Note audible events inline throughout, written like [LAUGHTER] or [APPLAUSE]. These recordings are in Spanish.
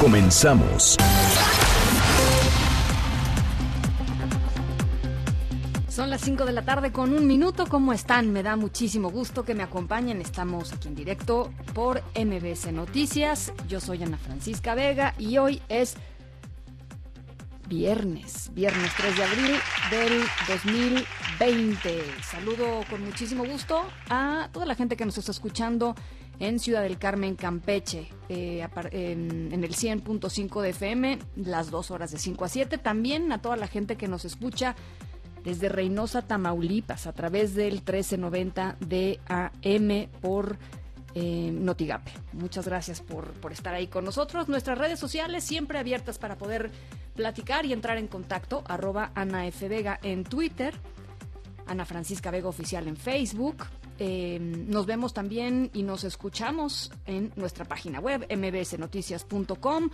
Comenzamos. Son las 5 de la tarde con un minuto. ¿Cómo están? Me da muchísimo gusto que me acompañen. Estamos aquí en directo por MBC Noticias. Yo soy Ana Francisca Vega y hoy es viernes, viernes 3 de abril del 2020. Saludo con muchísimo gusto a toda la gente que nos está escuchando en Ciudad del Carmen, Campeche, eh, en, el 100.5 de FM, las dos horas de 5 a 7. También a toda la gente que nos escucha desde Reynosa, Tamaulipas, a través del 1390 de AM por eh, Notigape. Muchas gracias por, por estar ahí con nosotros. Nuestras redes sociales siempre abiertas para poder platicar y entrar en contacto. Arroba Ana F. Vega en Twitter. Ana Francisca Vega Oficial en Facebook. Eh, nos vemos también y nos escuchamos en nuestra página web mbsnoticias.com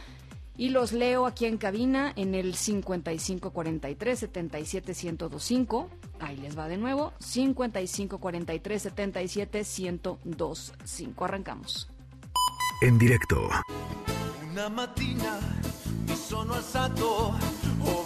y los leo aquí en cabina en el 5543 77 1025. Ahí les va de nuevo, 5543 77 1025. Arrancamos. En directo. Una mattina mi sono alzato, oh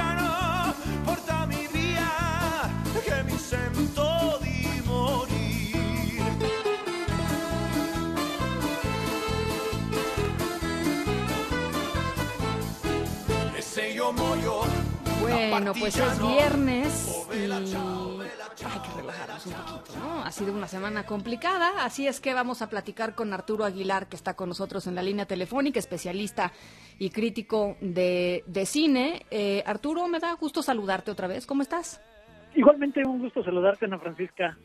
Bueno, pues es viernes y hay que relajarnos un poquito, ¿no? Ha sido una semana complicada, así es que vamos a platicar con Arturo Aguilar, que está con nosotros en la línea telefónica, especialista y crítico de, de cine. Eh, Arturo, me da gusto saludarte otra vez, ¿cómo estás? Igualmente un gusto saludarte, Ana Francisca.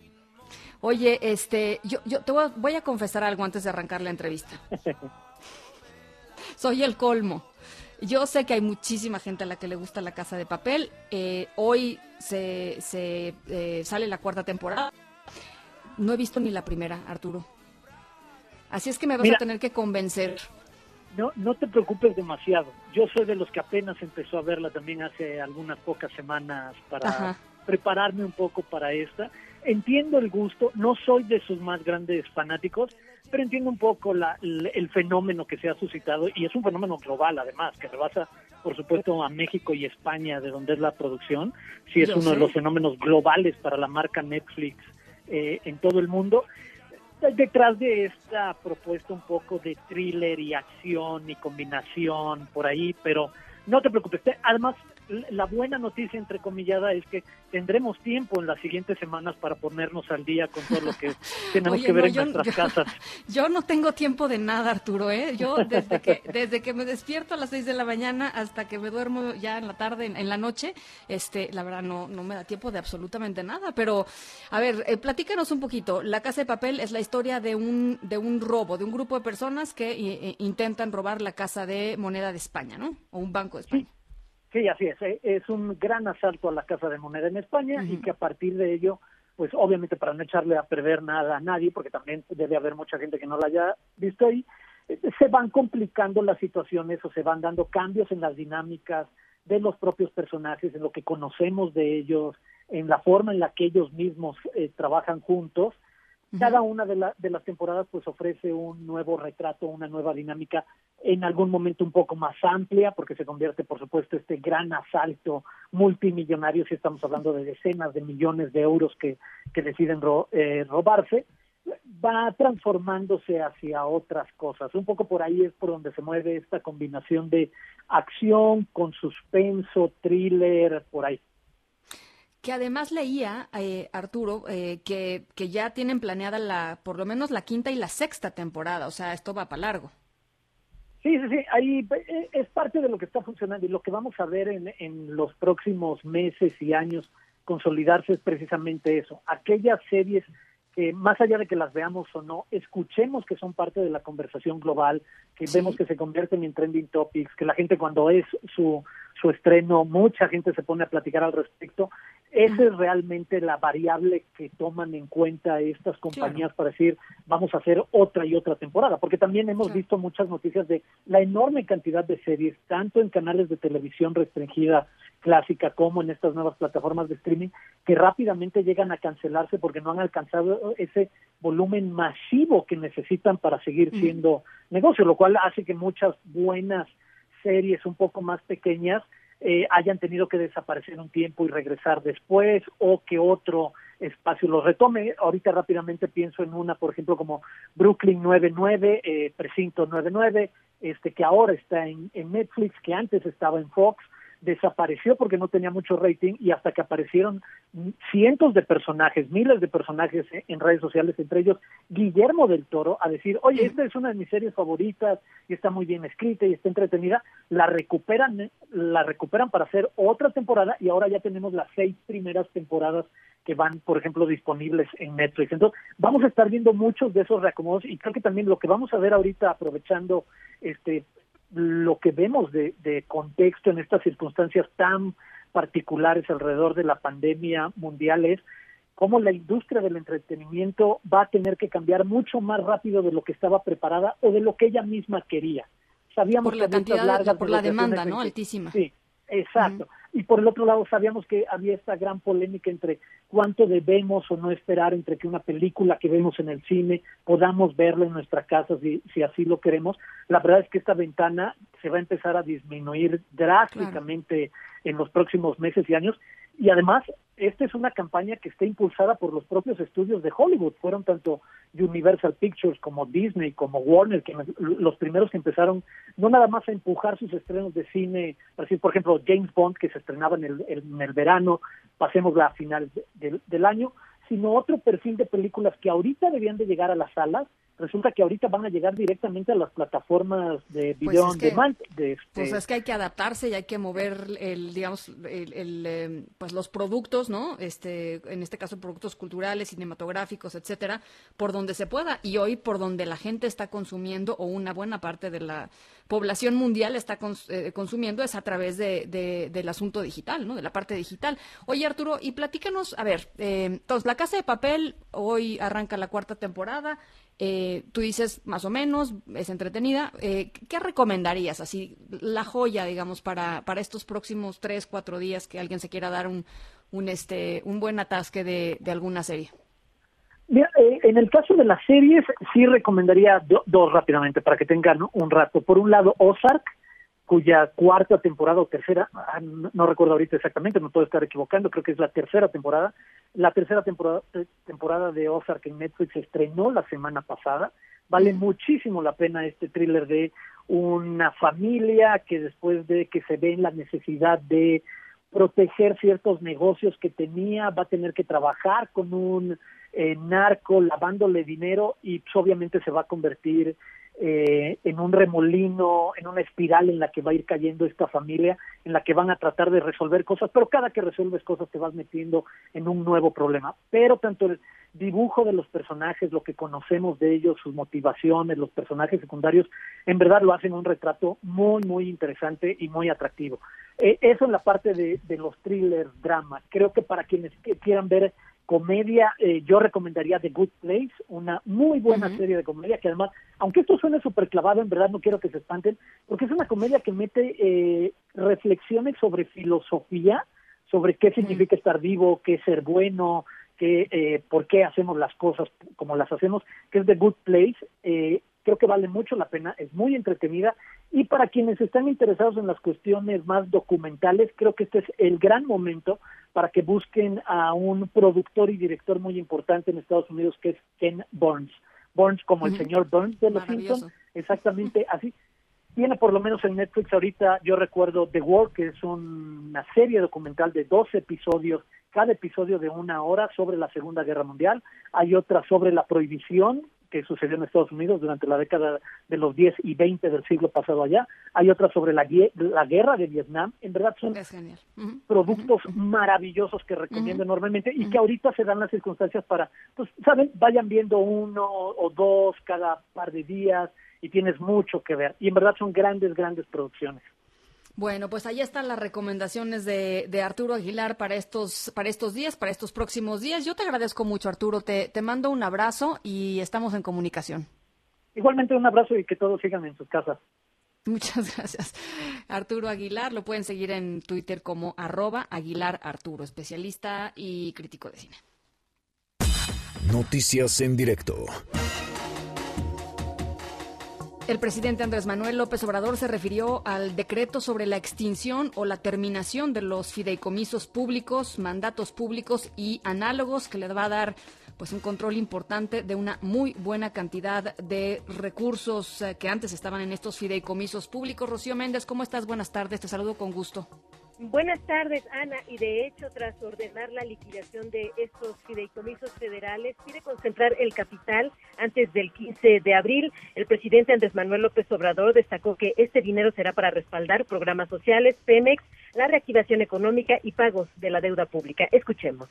Oye, este, yo, yo te voy a, voy a confesar algo antes de arrancar la entrevista. [LAUGHS] Soy el colmo. Yo sé que hay muchísima gente a la que le gusta la casa de papel. Eh, hoy se, se eh, sale la cuarta temporada. No he visto ni la primera, Arturo. Así es que me vas Mira, a tener que convencer. No, no te preocupes demasiado. Yo soy de los que apenas empezó a verla también hace algunas pocas semanas para Ajá. prepararme un poco para esta. Entiendo el gusto, no soy de sus más grandes fanáticos, pero entiendo un poco la, el, fenómeno que se ha suscitado y es un fenómeno global además, que rebasa por supuesto a México y España, de donde es la producción. Sí es Yo uno de los fenómenos globales para la marca Netflix eh, en todo el mundo. Detrás de esta propuesta un poco de thriller y acción y combinación por ahí, pero no te preocupes. Además, la buena noticia, entrecomillada, es que tendremos tiempo en las siguientes semanas para ponernos al día con todo lo que [LAUGHS] tenemos Oye, que ver no, en yo- nuestras yo- casas. [LAUGHS] Yo no tengo tiempo de nada, Arturo, ¿eh? Yo desde que, desde que me despierto a las 6 de la mañana hasta que me duermo ya en la tarde, en, en la noche, este, la verdad no, no me da tiempo de absolutamente nada. Pero, a ver, eh, platícanos un poquito. La Casa de Papel es la historia de un, de un robo, de un grupo de personas que eh, eh, intentan robar la Casa de Moneda de España, ¿no? O un banco de España. Sí, así es. eh, Es un gran asalto a la Casa de Moneda en España y que a partir de ello, pues obviamente para no echarle a perder nada a nadie, porque también debe haber mucha gente que no la haya visto ahí, eh, se van complicando las situaciones o se van dando cambios en las dinámicas de los propios personajes, en lo que conocemos de ellos, en la forma en la que ellos mismos eh, trabajan juntos. Cada una de, la- de las temporadas pues ofrece un nuevo retrato, una nueva dinámica, en algún momento un poco más amplia, porque se convierte, por supuesto, este gran asalto multimillonario, si estamos hablando de decenas de millones de euros que, que deciden ro- eh, robarse, va transformándose hacia otras cosas. Un poco por ahí es por donde se mueve esta combinación de acción con suspenso, thriller, por ahí. Que además leía, eh, Arturo, eh, que, que ya tienen planeada la, por lo menos la quinta y la sexta temporada, o sea, esto va para largo. Sí, sí, sí, ahí eh, es parte de lo que está funcionando y lo que vamos a ver en, en los próximos meses y años consolidarse es precisamente eso, aquellas series que más allá de que las veamos o no, escuchemos que son parte de la conversación global, que vemos que se convierten en trending topics, que la gente cuando es su, su estreno, mucha gente se pone a platicar al respecto. Esa es realmente la variable que toman en cuenta estas compañías para decir, vamos a hacer otra y otra temporada, porque también hemos visto muchas noticias de la enorme cantidad de series, tanto en canales de televisión restringida clásica como en estas nuevas plataformas de streaming, que rápidamente llegan a cancelarse porque no han alcanzado ese volumen masivo que necesitan para seguir siendo negocio, lo cual hace que muchas buenas series un poco más pequeñas eh, hayan tenido que desaparecer un tiempo y regresar después o que otro espacio los retome. Ahorita rápidamente pienso en una, por ejemplo, como Brooklyn 99, eh, Precinto 99, este que ahora está en, en Netflix, que antes estaba en Fox, desapareció porque no tenía mucho rating y hasta que aparecieron cientos de personajes, miles de personajes en redes sociales, entre ellos Guillermo del Toro, a decir, oye, esta es una de mis series favoritas y está muy bien escrita y está entretenida, la recuperan, la recuperan para hacer otra temporada y ahora ya tenemos las seis primeras temporadas que van, por ejemplo, disponibles en Netflix. Entonces, vamos a estar viendo muchos de esos reacomodos y creo que también lo que vamos a ver ahorita, aprovechando este lo que vemos de, de contexto en estas circunstancias tan particulares alrededor de la pandemia mundial es cómo la industria del entretenimiento va a tener que cambiar mucho más rápido de lo que estaba preparada o de lo que ella misma quería. Sabíamos por la cantidad, largas por la demanda, ¿no? Altísima. Sí, exacto. Y por el otro lado, sabíamos que había esta gran polémica entre cuánto debemos o no esperar entre que una película que vemos en el cine podamos verla en nuestra casa si, si así lo queremos. La verdad es que esta ventana se va a empezar a disminuir drásticamente en los próximos meses y años. Y además, esta es una campaña que está impulsada por los propios estudios de Hollywood. Fueron tanto Universal Pictures como Disney, como Warner, que los primeros que empezaron no nada más a empujar sus estrenos de cine, así por ejemplo James Bond, que se estrenaba en el, verano, pasemos la final del año, sino otro perfil de películas que ahorita debían de llegar a las salas resulta que ahorita van a llegar directamente a las plataformas de pues video on demand. De este... Pues es que hay que adaptarse y hay que mover el, digamos, el, eh, pues los productos, ¿no? Este, en este caso productos culturales, cinematográficos, etcétera, por donde se pueda y hoy por donde la gente está consumiendo o una buena parte de la población mundial está eh, consumiendo es a través de, del asunto digital, ¿no? De la parte digital. Oye Arturo, y platícanos, a ver, eh, entonces la Casa de Papel hoy arranca la cuarta temporada. Eh, tú dices más o menos, es entretenida. Eh, ¿Qué recomendarías? Así, la joya, digamos, para, para estos próximos tres, cuatro días que alguien se quiera dar un, un, este, un buen atasque de, de alguna serie. Mira, eh, en el caso de las series, sí recomendaría dos rápidamente para que tengan un rato. Por un lado, Ozark, cuya cuarta temporada o tercera, ah, no, recuerdo ahorita exactamente, no puedo estar equivocando, creo que es la tercera temporada. La tercera temporada, eh, temporada de Ozark en Netflix se estrenó la semana pasada. Vale muchísimo la pena este thriller de una familia que después de que se ve en la necesidad de proteger ciertos negocios que tenía, va a tener que trabajar con un eh, narco lavándole dinero y pues, obviamente se va a convertir eh, en un remolino, en una espiral en la que va a ir cayendo esta familia, en la que van a tratar de resolver cosas, pero cada que resuelves cosas te vas metiendo en un nuevo problema. Pero tanto el dibujo de los personajes, lo que conocemos de ellos, sus motivaciones, los personajes secundarios, en verdad lo hacen un retrato muy, muy interesante y muy atractivo. Eh, eso en la parte de, de los thrillers, drama. Creo que para quienes quieran ver comedia, eh, yo recomendaría The Good Place, una muy buena serie de comedia que además, aunque esto suene súper clavado, en verdad no quiero que se espanten, porque es una comedia que mete eh, reflexiones sobre filosofía, sobre qué significa estar vivo, qué es ser bueno, qué, eh, por qué hacemos las cosas como las hacemos, que es The Good Place. Eh, creo que vale mucho la pena, es muy entretenida. Y para quienes están interesados en las cuestiones más documentales, creo que este es el gran momento para que busquen a un productor y director muy importante en Estados Unidos que es Ken Burns. Burns como el señor Burns de Los Simpsons, exactamente así. tiene por lo menos en Netflix ahorita, yo recuerdo The War, que es una serie documental de 12 episodios, cada episodio de una hora sobre la Segunda Guerra Mundial. Hay otra sobre la prohibición que sucedió en Estados Unidos durante la década de los 10 y 20 del siglo pasado allá. Hay otra sobre la, la guerra de Vietnam. En verdad son productos maravillosos que recomiendo enormemente y que ahorita se dan las circunstancias para, pues, saben, vayan viendo uno o dos cada par de días y tienes mucho que ver. Y en verdad son grandes, grandes producciones. Bueno, pues ahí están las recomendaciones de, de, Arturo Aguilar para estos, para estos días, para estos próximos días. Yo te agradezco mucho, Arturo. Te, te mando un abrazo y estamos en comunicación. Igualmente un abrazo y que todos sigan en sus casas. Muchas [LAUGHS] gracias. Arturo Aguilar, lo pueden seguir en Twitter como arroba Aguilar Arturo, especialista y crítico de cine. Noticias en directo. El presidente Andrés Manuel López Obrador se refirió al decreto sobre la extinción o la terminación de los fideicomisos públicos, mandatos públicos y análogos que le va a dar pues un control importante de una muy buena cantidad de recursos eh, que antes estaban en estos fideicomisos públicos. Rocío Méndez, ¿cómo estás? Buenas tardes, te saludo con gusto. Buenas tardes, Ana. Y de hecho, tras ordenar la liquidación de estos fideicomisos federales, quiere concentrar el capital antes del 15 de abril. El presidente Andrés Manuel López Obrador destacó que este dinero será para respaldar programas sociales, Pemex, la reactivación económica y pagos de la deuda pública. Escuchemos.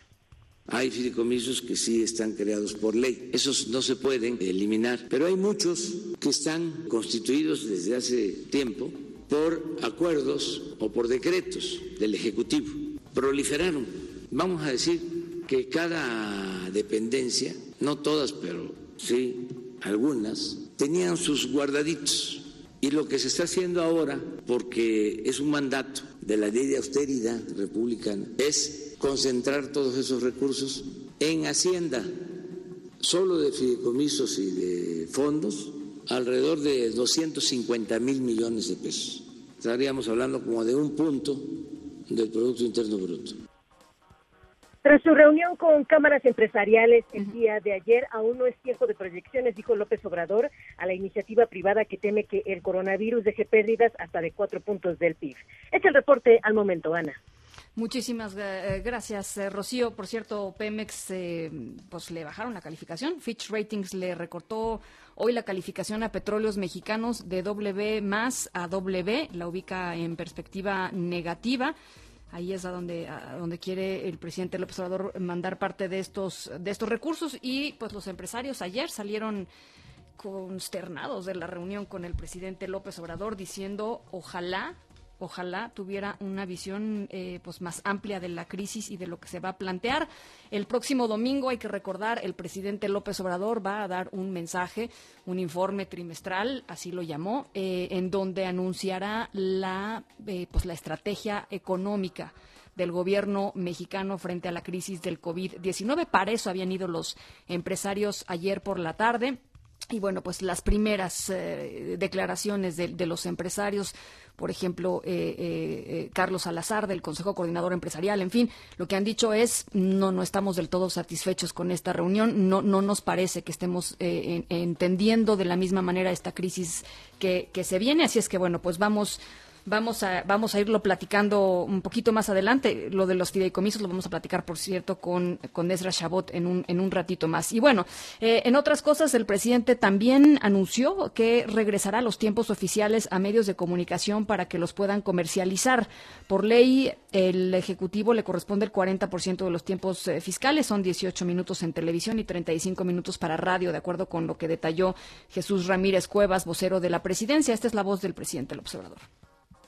Hay fideicomisos que sí están creados por ley. Esos no se pueden eliminar, pero hay muchos que están constituidos desde hace tiempo por acuerdos o por decretos del Ejecutivo. Proliferaron. Vamos a decir que cada dependencia, no todas, pero sí algunas, tenían sus guardaditos. Y lo que se está haciendo ahora, porque es un mandato de la ley de austeridad republicana, es concentrar todos esos recursos en Hacienda, solo de fideicomisos y de fondos, alrededor de 250 mil millones de pesos. Estaríamos hablando como de un punto del Producto Interno Bruto. Tras su reunión con cámaras empresariales el día de ayer, aún no es tiempo de proyecciones, dijo López Obrador a la iniciativa privada que teme que el coronavirus deje pérdidas hasta de cuatro puntos del PIB. Es el reporte al momento, Ana. Muchísimas eh, gracias, eh, Rocío. Por cierto, Pemex, eh, pues le bajaron la calificación. Fitch Ratings le recortó hoy la calificación a petróleos mexicanos de W más a W, la ubica en perspectiva negativa. Ahí es a donde, a donde quiere el presidente López Obrador mandar parte de estos, de estos recursos. Y pues los empresarios ayer salieron consternados de la reunión con el presidente López Obrador diciendo ojalá ojalá tuviera una visión eh, pues más amplia de la crisis y de lo que se va a plantear. El próximo domingo, hay que recordar, el presidente López Obrador va a dar un mensaje, un informe trimestral, así lo llamó, eh, en donde anunciará la, eh, pues la estrategia económica del gobierno mexicano frente a la crisis del COVID-19. Para eso habían ido los empresarios ayer por la tarde. Y bueno, pues las primeras declaraciones de, los empresarios por ejemplo, eh, eh, eh, Carlos Salazar del Consejo Coordinador Empresarial, en fin, lo que han dicho es no, no estamos del todo satisfechos con esta reunión, no, no nos parece que estemos entendiendo de la misma manera esta crisis que, que se viene, así es que bueno, pues vamos Vamos a, vamos a irlo platicando un poquito más adelante. Lo de los fideicomisos lo vamos a platicar, por cierto, con, con Ezra Chabot en un, en un ratito más. Y bueno, eh, en otras cosas, el presidente también anunció que regresará los tiempos oficiales a medios de comunicación para que los puedan comercializar. Por ley, el Ejecutivo le corresponde el 40% de los tiempos eh, fiscales, son 18 minutos en televisión y 35 minutos para radio, de acuerdo con lo que detalló Jesús Ramírez Cuevas, vocero de la presidencia. Esta es la voz del presidente el observador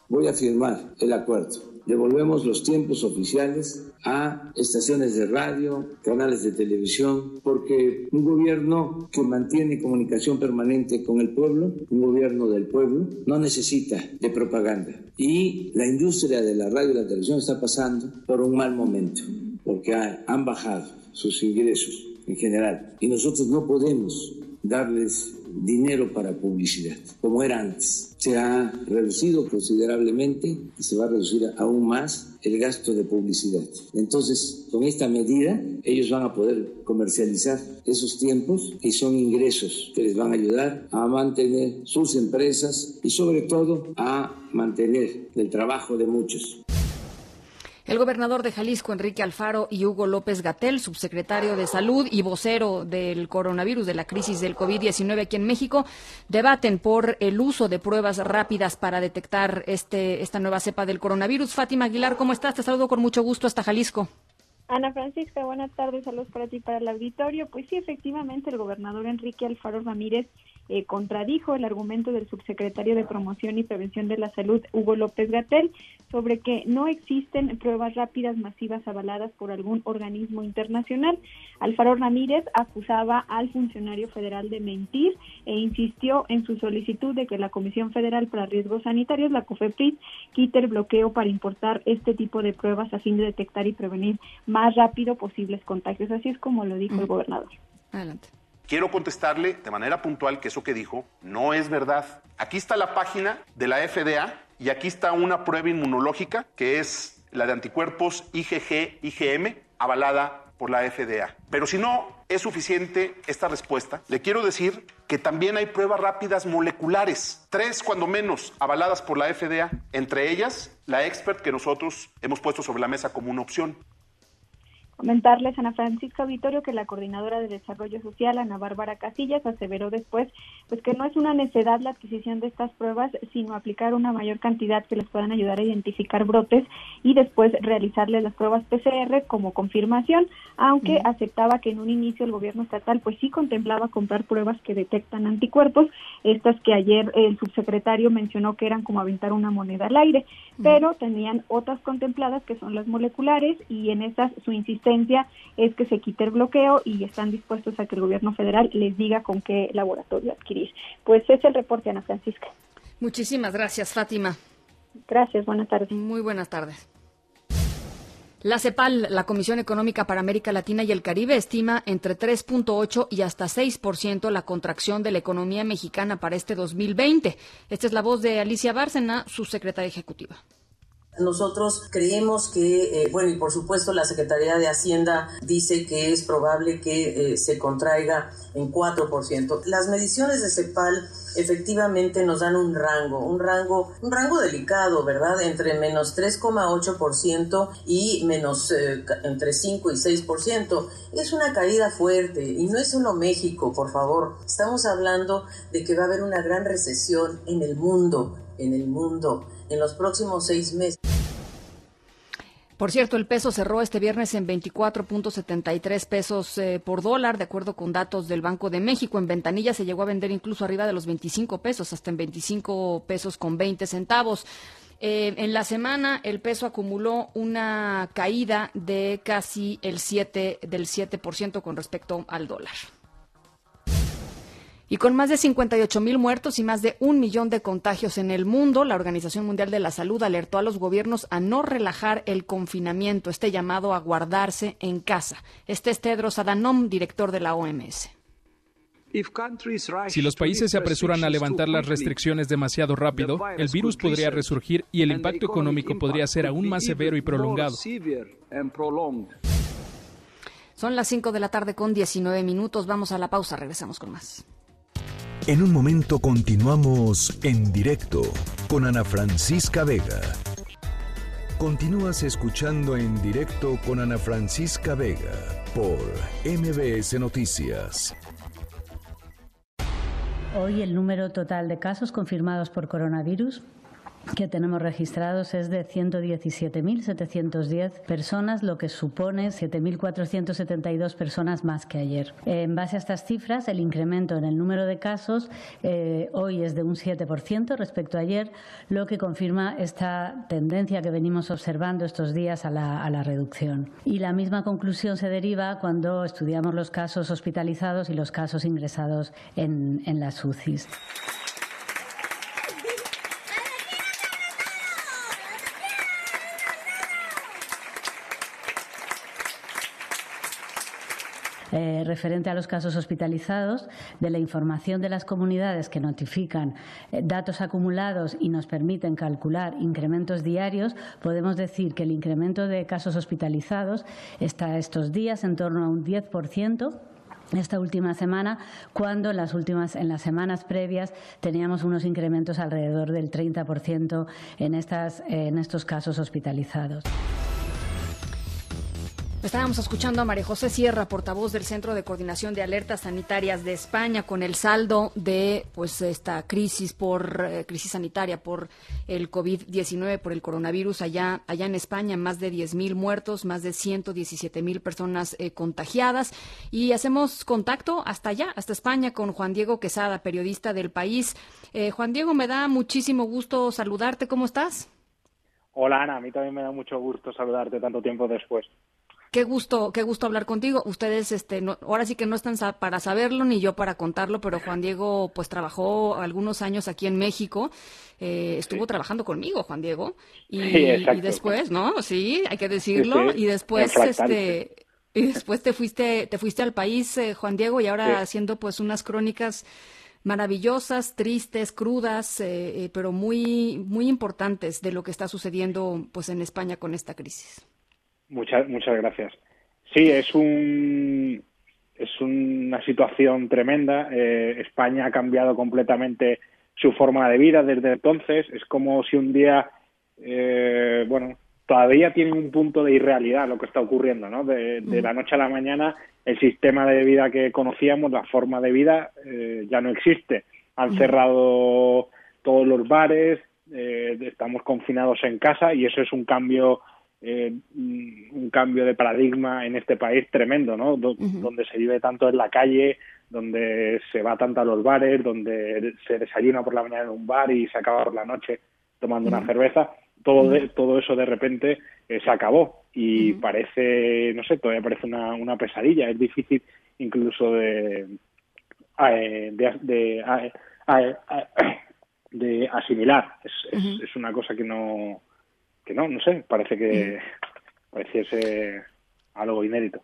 voy a firmar el acuerdo. Devolvemos los tiempos oficiales a estaciones de radio, canales de televisión, porque un gobierno que mantiene comunicación permanente con el pueblo, un gobierno del pueblo, no necesita de propaganda. Y la industria de la radio y la televisión está pasando por un mal momento, porque han bajado sus ingresos en general. Y nosotros no podemos darles dinero para publicidad, como era antes. Se ha reducido considerablemente y se va a reducir aún más el gasto de publicidad. Entonces, con esta medida, ellos van a poder comercializar esos tiempos y son ingresos que les van a ayudar a mantener sus empresas y sobre todo a mantener el trabajo de muchos. El gobernador de Jalisco, Enrique Alfaro, y Hugo López Gatel, subsecretario de Salud y vocero del coronavirus, de la crisis del COVID-19 aquí en México, debaten por el uso de pruebas rápidas para detectar este, esta nueva cepa del coronavirus. Fátima Aguilar, ¿cómo estás? Te saludo con mucho gusto hasta Jalisco. Ana Francisca, buenas tardes, saludos para ti para el auditorio. Pues sí, efectivamente, el gobernador Enrique Alfaro Ramírez eh, contradijo el argumento del subsecretario de Promoción y Prevención de la Salud, Hugo López Gatel, sobre que no existen pruebas rápidas masivas avaladas por algún organismo internacional. Alfaro Ramírez acusaba al funcionario federal de mentir e insistió en su solicitud de que la Comisión Federal para Riesgos Sanitarios, la COFEPRIS, quite el bloqueo para importar este tipo de pruebas a fin de detectar y prevenir más rápido posibles contagios. Así es como lo dijo el gobernador. Adelante. Quiero contestarle de manera puntual que eso que dijo no es verdad. Aquí está la página de la FDA y aquí está una prueba inmunológica que es la de anticuerpos IgG-IgM avalada por la FDA. Pero si no es suficiente esta respuesta, le quiero decir que también hay pruebas rápidas moleculares, tres cuando menos avaladas por la FDA, entre ellas la expert que nosotros hemos puesto sobre la mesa como una opción. Comentarles, Ana Francisca Vitorio, que la coordinadora de Desarrollo Social, Ana Bárbara Casillas, aseveró después pues que no es una necedad la adquisición de estas pruebas, sino aplicar una mayor cantidad que les puedan ayudar a identificar brotes y después realizarles las pruebas PCR como confirmación, aunque aceptaba que en un inicio el gobierno estatal pues sí contemplaba comprar pruebas que detectan anticuerpos, estas que ayer el subsecretario mencionó que eran como aventar una moneda al aire, pero tenían otras contempladas que son las moleculares y en esas su insistencia es que se quite el bloqueo y están dispuestos a que el gobierno federal les diga con qué laboratorio adquirir. Pues es el reporte, Ana Francisca. Muchísimas gracias, Fátima. Gracias, buenas tardes. Muy buenas tardes. La CEPAL, la Comisión Económica para América Latina y el Caribe, estima entre 3.8 y hasta 6% la contracción de la economía mexicana para este 2020. Esta es la voz de Alicia Bárcena, su secretaria ejecutiva. Nosotros creemos que, eh, bueno, y por supuesto la Secretaría de Hacienda dice que es probable que eh, se contraiga en 4%. Las mediciones de CEPAL efectivamente nos dan un rango, un rango, un rango delicado, ¿verdad? Entre menos 3,8% y menos eh, entre 5 y 6%. Es una caída fuerte y no es solo México, por favor. Estamos hablando de que va a haber una gran recesión en el mundo, en el mundo en los próximos seis meses. Por cierto, el peso cerró este viernes en 24.73 pesos eh, por dólar, de acuerdo con datos del Banco de México. En ventanilla se llegó a vender incluso arriba de los 25 pesos, hasta en 25 pesos con 20 centavos. Eh, en la semana el peso acumuló una caída de casi el 7 del 7% con respecto al dólar. Y con más de 58 mil muertos y más de un millón de contagios en el mundo, la Organización Mundial de la Salud alertó a los gobiernos a no relajar el confinamiento, este llamado a guardarse en casa. Este es Tedros Adhanom, director de la OMS. Si los países se apresuran a levantar las restricciones demasiado rápido, el virus podría resurgir y el impacto económico podría ser aún más severo y prolongado. Son las 5 de la tarde con 19 minutos. Vamos a la pausa. Regresamos con más. En un momento continuamos en directo con Ana Francisca Vega. Continúas escuchando en directo con Ana Francisca Vega por MBS Noticias. Hoy el número total de casos confirmados por coronavirus que tenemos registrados es de 117.710 personas, lo que supone 7.472 personas más que ayer. En base a estas cifras, el incremento en el número de casos eh, hoy es de un 7% respecto a ayer, lo que confirma esta tendencia que venimos observando estos días a la, reducción. Y la misma conclusión se deriva cuando estudiamos los casos hospitalizados y los casos ingresados en, en las UCIs. Eh, referente a los casos hospitalizados, de la información de las comunidades que notifican eh, datos acumulados y nos permiten calcular incrementos diarios, podemos decir que el incremento de casos hospitalizados está estos días en torno a un 10% esta última semana, cuando en las últimas en las semanas previas teníamos unos incrementos alrededor del 30% en estas en estos casos hospitalizados. Estábamos escuchando a María José Sierra, portavoz del Centro de Coordinación de Alertas Sanitarias de España, con el saldo de pues esta crisis por eh, crisis sanitaria por el COVID-19, por el coronavirus allá allá en España, más de 10.000 muertos, más de 117.000 personas eh, contagiadas y hacemos contacto hasta allá, hasta España con Juan Diego Quesada, periodista del país. Eh, Juan Diego, me da muchísimo gusto saludarte. ¿Cómo estás? Hola Ana, a mí también me da mucho gusto saludarte tanto tiempo después. Qué gusto, qué gusto hablar contigo. Ustedes, este, ahora sí que no están para saberlo ni yo para contarlo, pero Juan Diego, pues trabajó algunos años aquí en México. Eh, estuvo trabajando conmigo, Juan Diego, y, y, después, ¿no? Sí, hay que decirlo. y después, este, y después te fuiste, te fuiste al país, eh, Juan Diego, y ahora haciendo pues unas crónicas maravillosas, tristes, crudas, eh, pero muy, muy importantes de lo que está sucediendo pues en España con esta crisis. Muchas, muchas gracias. Sí, es un es una situación tremenda. Eh, España ha cambiado completamente su forma de vida desde entonces. Es como si un día, eh, bueno, todavía tiene un punto de irrealidad lo que está ocurriendo, ¿no? De, la noche a la mañana, el sistema de vida que conocíamos, la forma de vida, eh, ya no existe. Han cerrado todos los bares, estamos confinados en casa y eso es un cambio eh, un cambio de paradigma en este país tremendo, ¿no? Donde se vive tanto en la calle, donde se va tanto a los bares, donde se desayuna por la mañana en un bar y se acaba por la noche tomando una cerveza. Todo, todo eso de repente eh, se acabó y parece, no sé, todavía parece una, una pesadilla. Es difícil incluso de, eh, de, de, asimilar. Es, es una cosa que no que no, no sé, parece que pareciese algo inédito.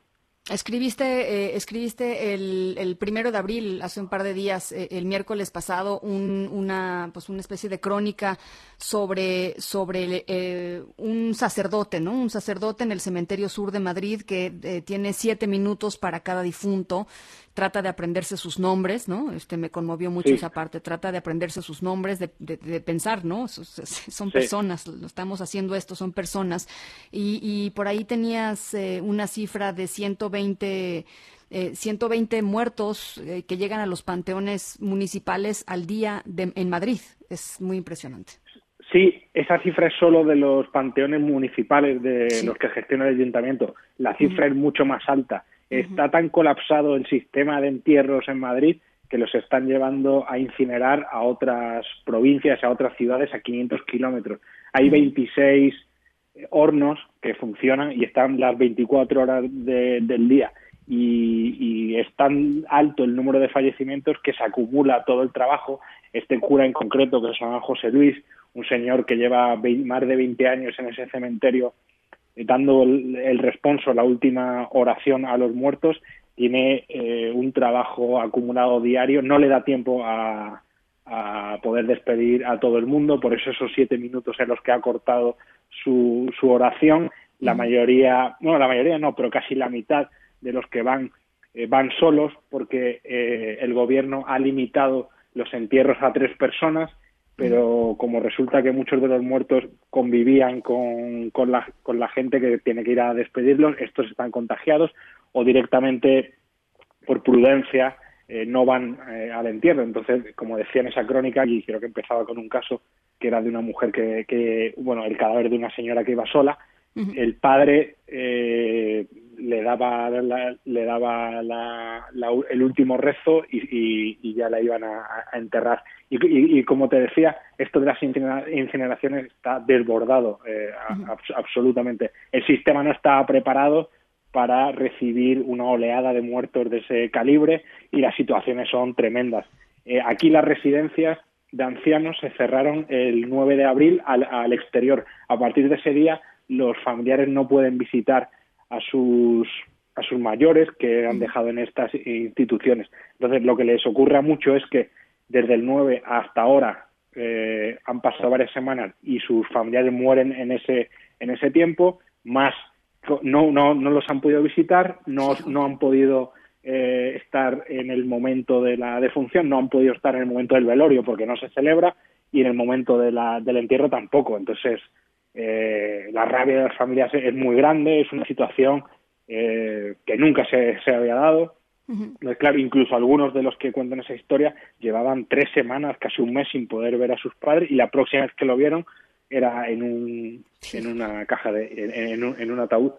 Escribiste, eh, escribiste el, el, primero de abril, hace un par de días, eh, el miércoles pasado, una, pues una especie de crónica sobre, sobre eh, un sacerdote, ¿no? Un sacerdote en el cementerio sur de Madrid que tiene siete minutos para cada difunto trata de aprenderse sus nombres, ¿no? Este me conmovió mucho esa parte, trata de aprenderse sus nombres, de, de, pensar, ¿no? Son, personas, lo estamos haciendo esto, son personas. Y, y por ahí tenías eh, una cifra de 120, eh, 120 muertos eh, que llegan a los panteones municipales al día en Madrid. Es muy impresionante. Sí, esa cifra es solo de los panteones municipales de los que gestiona el ayuntamiento. La cifra es mucho más alta. Está tan colapsado el sistema de entierros en Madrid que los están llevando a incinerar a otras provincias, a otras ciudades a 500 kilómetros. Hay 26 hornos que funcionan y están las 24 horas del día. Y, y, es tan alto el número de fallecimientos que se acumula todo el trabajo. Este cura en concreto, que se llama José Luis, un señor que lleva más de 20 años en ese cementerio, dando el, responso, la última oración a los muertos, tiene eh, un trabajo acumulado diario, no le da tiempo a, poder despedir a todo el mundo, por eso esos siete minutos en los que ha cortado su, su oración, la mayoría, bueno, la mayoría no, pero casi la mitad de los que van eh, van solos porque eh, el gobierno ha limitado los entierros a tres personas pero como resulta que muchos de los muertos convivían con, con, la, con la gente que tiene que ir a despedirlos, estos están contagiados o directamente por prudencia eh, no van eh, al entierro. Entonces, como decía en esa crónica, y creo que empezaba con un caso que era de una mujer que, que bueno, el cadáver de una señora que iba sola, el padre eh, le daba le daba el último rezo y, ya la iban a, enterrar. Y, como te decía esto de las incineraciones está desbordado eh, absolutamente. El sistema no está preparado para recibir una oleada de muertos de ese calibre y las situaciones son tremendas. Eh, aquí las residencias de ancianos se cerraron el 9 de abril al exterior. A partir de ese día los familiares no pueden visitar a sus a sus mayores que han dejado en estas instituciones. Entonces, lo que les ocurre a mucho es que desde el 9 hasta ahora eh, han pasado varias semanas y sus familiares mueren en ese en ese tiempo, más no no no los han podido visitar, no no han podido eh, estar en el momento de la defunción, no han podido estar en el momento del velorio porque no se celebra y en el momento de la, del entierro tampoco. Entonces, eh, la rabia de las familias es muy grande, es una situación eh, que nunca se, se había dado. Claro, incluso algunos de los que cuentan esa historia llevaban tres semanas, casi un mes sin poder ver a sus padres y la próxima vez que lo vieron era en, un, en una caja, de, en, un, en un ataúd.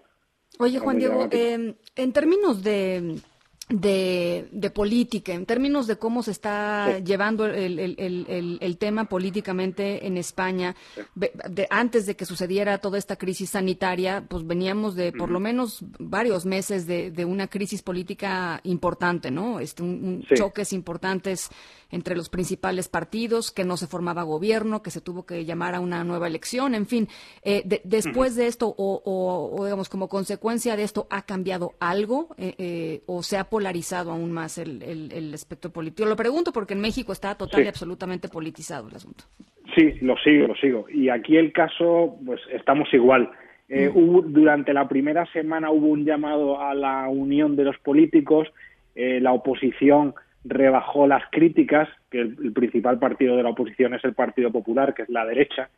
Oye, Juan Diego, eh, en términos de de, de, política, en términos de cómo se está llevando el, el, el, tema políticamente en España. De, antes de que sucediera toda esta crisis sanitaria, pues veníamos de por lo menos varios meses de, de, una crisis política importante, ¿no? Este, un, choques importantes entre los principales partidos, que no se formaba gobierno, que se tuvo que llamar a una nueva elección, en fin. Eh, después de esto, o, o, digamos, como consecuencia de esto, ¿ha cambiado algo eh, eh, o se ha polarizado aún más el, el, espectro político? Lo pregunto porque en México está total y absolutamente politizado el asunto. Sí, lo sigo, lo sigo. Y aquí el caso, pues estamos igual. Eh, hubo, durante la primera semana hubo un llamado a la unión de los políticos, eh, la oposición rebajó las críticas, que el, principal partido de la oposición es el Partido Popular, que es la derecha,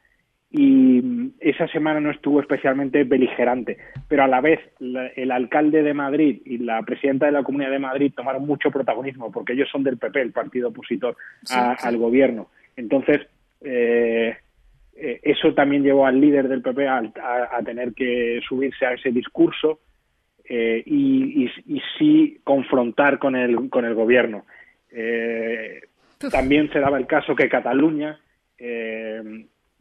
y esa semana no estuvo especialmente beligerante, pero a la vez el alcalde de Madrid y la presidenta de la Comunidad de Madrid tomaron mucho protagonismo porque ellos son del PP, el partido opositor al gobierno. Entonces, eh, eh, eso también llevó al líder del PP a, tener que subirse a ese discurso eh, y, sí confrontar con el, con el gobierno. también se daba el caso que Cataluña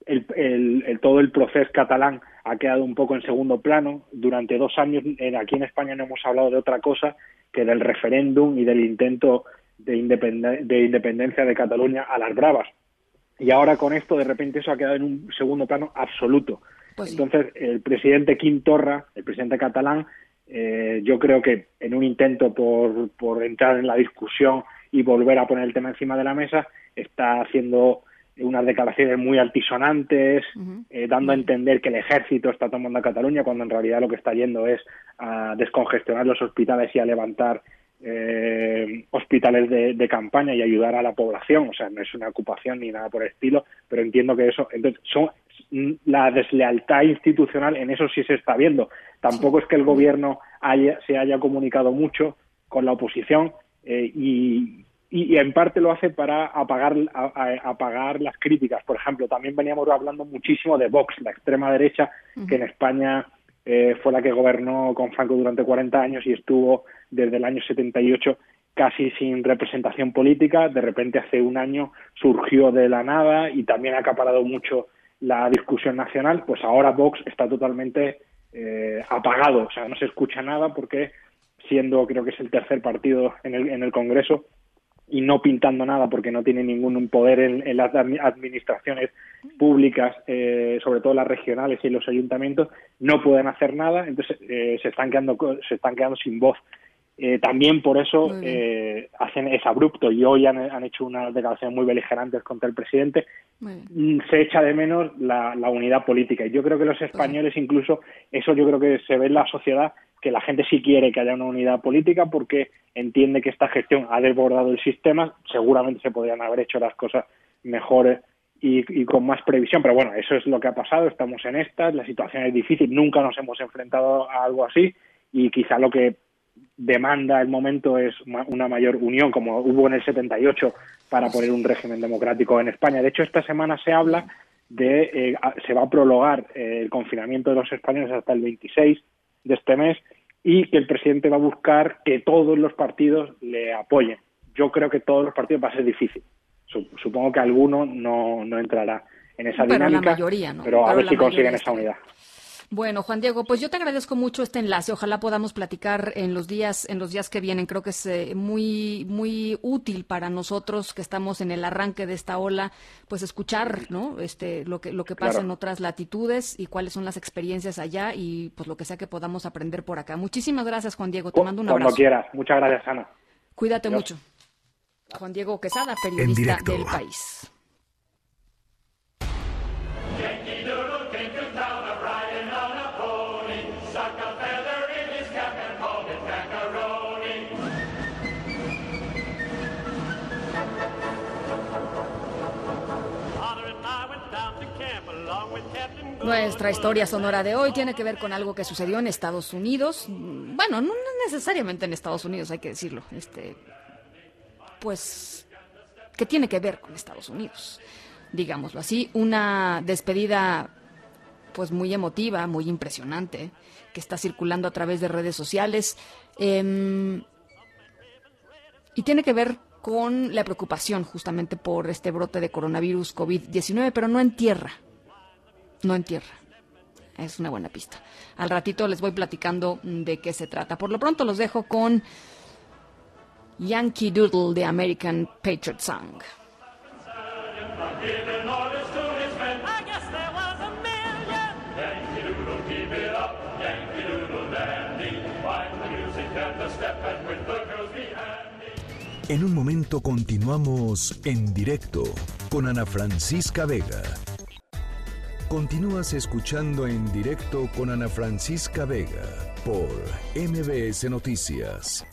el, todo el proceso catalán ha quedado un poco en segundo plano. Durante dos años aquí en España no hemos hablado de otra cosa que del referéndum y del intento de, independencia de Cataluña a las bravas. Y ahora con esto de repente eso ha quedado en un segundo plano absoluto. Pues Entonces el presidente Quim Torra, el presidente catalán, eh, yo creo que en un intento por, por entrar en la discusión y volver a poner el tema encima de la mesa, está haciendo unas declaraciones muy altisonantes, eh, dando a entender que el ejército está tomando a Cataluña, cuando en realidad lo que está yendo es a descongestionar los hospitales y a levantar eh, hospitales de, campaña y ayudar a la población. O sea, no es una ocupación ni nada por el estilo, pero entiendo que eso. Entonces, son, la deslealtad institucional en eso sí se está viendo. Tampoco es que el gobierno haya, se haya comunicado mucho con la oposición eh, y, y, en parte lo hace para apagar, apagar las críticas. Por ejemplo, también veníamos hablando muchísimo de Vox, la extrema derecha, que en España eh, fue la que gobernó con Franco durante 40 años y estuvo desde el año 78 casi sin representación política. De repente, hace un año surgió de la nada y también ha acaparado mucho la discusión nacional. Pues ahora Vox está totalmente eh, apagado, o sea, no se escucha nada porque siendo creo que es el tercer partido en el, en el Congreso, y no pintando nada porque no tiene ningún poder en, las administraciones públicas, eh, sobre todo las regionales y los ayuntamientos, no pueden hacer nada, entonces eh, se están quedando se están quedando sin voz. Eh, también por eso hacen es abrupto. Y hoy han, hecho unas declaraciones muy beligerantes contra el presidente. Mm, se echa de menos la, la, unidad política. Y yo creo que los españoles incluso eso yo creo que se ve en la sociedad que la gente sí quiere que haya una unidad política porque entiende que esta gestión ha desbordado el sistema, seguramente se podrían haber hecho las cosas mejores y, con más previsión, pero bueno, eso es lo que ha pasado, estamos en estas, la situación es difícil, nunca nos hemos enfrentado a algo así. Y quizá lo que demanda el momento es una mayor unión, como hubo en el 78 para poner un régimen democrático en España. De hecho, esta semana se habla de, eh, se va a prologar eh, el confinamiento de los españoles hasta el 26 de este mes y que el presidente va a buscar que todos los partidos le apoyen. Yo creo que todos los partidos va a ser difícil. Supongo que alguno no, no entrará en esa dinámica, pero a ver si consiguen esa unidad. Bueno, Juan Diego, pues yo te agradezco mucho este enlace. Ojalá podamos platicar en los días en los días que vienen. Creo que es eh, muy muy útil para nosotros que estamos en el arranque de esta ola, pues escuchar, ¿no? Este lo que lo que pasa en otras latitudes y cuáles son las experiencias allá y pues lo que sea que podamos aprender por acá. Muchísimas gracias, Juan Diego. Te mando un abrazo. Cuando quieras. Muchas gracias, Ana. Cuídate mucho. Juan Diego Quesada, periodista del país. Nuestra historia sonora de hoy tiene que ver con algo que sucedió en Estados Unidos. Bueno, no necesariamente en Estados Unidos, hay que decirlo. Este, pues, que tiene que ver con Estados Unidos, digámoslo así. Una despedida, pues, muy emotiva, muy impresionante, que está circulando a través de redes sociales. Em, y tiene que ver con la preocupación justamente por este brote de coronavirus COVID-19, pero no en tierra no en tierra. Es una buena pista. Al ratito les voy platicando de qué se trata. Por lo pronto los dejo con Yankee Doodle de American Patriot Song. En un momento continuamos en directo con Ana Francisca Vega. Continúas escuchando en directo con Ana Francisca Vega por MBS Noticias.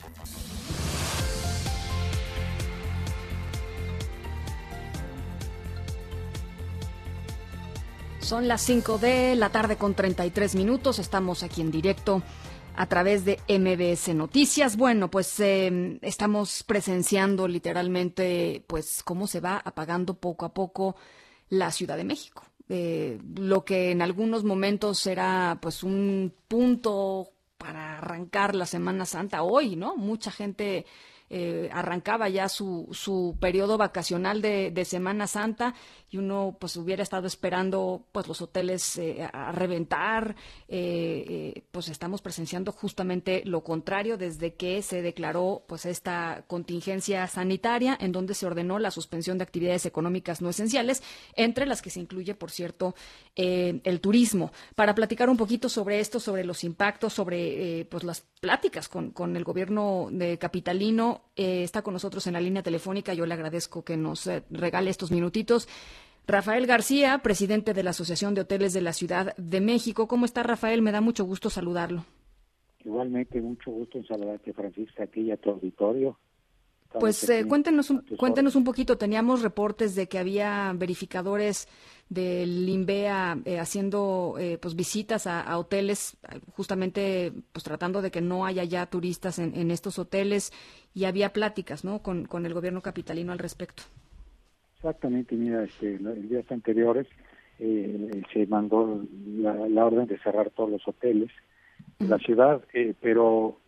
Son las 5 de la tarde con 33 minutos. Estamos aquí en directo a través de MBS Noticias. Bueno, pues em, estamos presenciando literalmente, pues, cómo se va apagando poco a poco la Ciudad de México. Eh, lo que en algunos momentos era pues un punto para arrancar la Semana Santa hoy, ¿no? Mucha gente eh, arrancaba ya su, su periodo vacacional de, Semana Santa y uno pues hubiera estado esperando pues los hoteles eh, a reventar, eh, pues estamos presenciando justamente lo contrario desde que se declaró pues esta contingencia sanitaria en donde se ordenó la suspensión de actividades económicas no esenciales, entre las que se incluye, por cierto, el turismo. Para platicar un poquito sobre esto, sobre los impactos, sobre pues las pláticas con, con el gobierno de capitalino, eh, está con nosotros en la línea telefónica. Yo le agradezco que nos eh, regale estos minutitos. Rafael García, presidente de la Asociación de Hoteles de la Ciudad de México. ¿Cómo está Rafael? Me da mucho gusto saludarlo. Igualmente, mucho gusto en saludarte, Francisca, aquí y a tu auditorio. Pues eh, cuéntenos, un, cuéntenos un poquito. Teníamos reportes de que había verificadores del INVEA eh, haciendo eh, pues visitas a, hoteles, justamente pues tratando de que no haya ya turistas en, estos hoteles y había pláticas, ¿no? Con, con, el gobierno capitalino al respecto. Exactamente, mira, este, en días anteriores se mandó la, orden de cerrar todos los hoteles de la ciudad, pero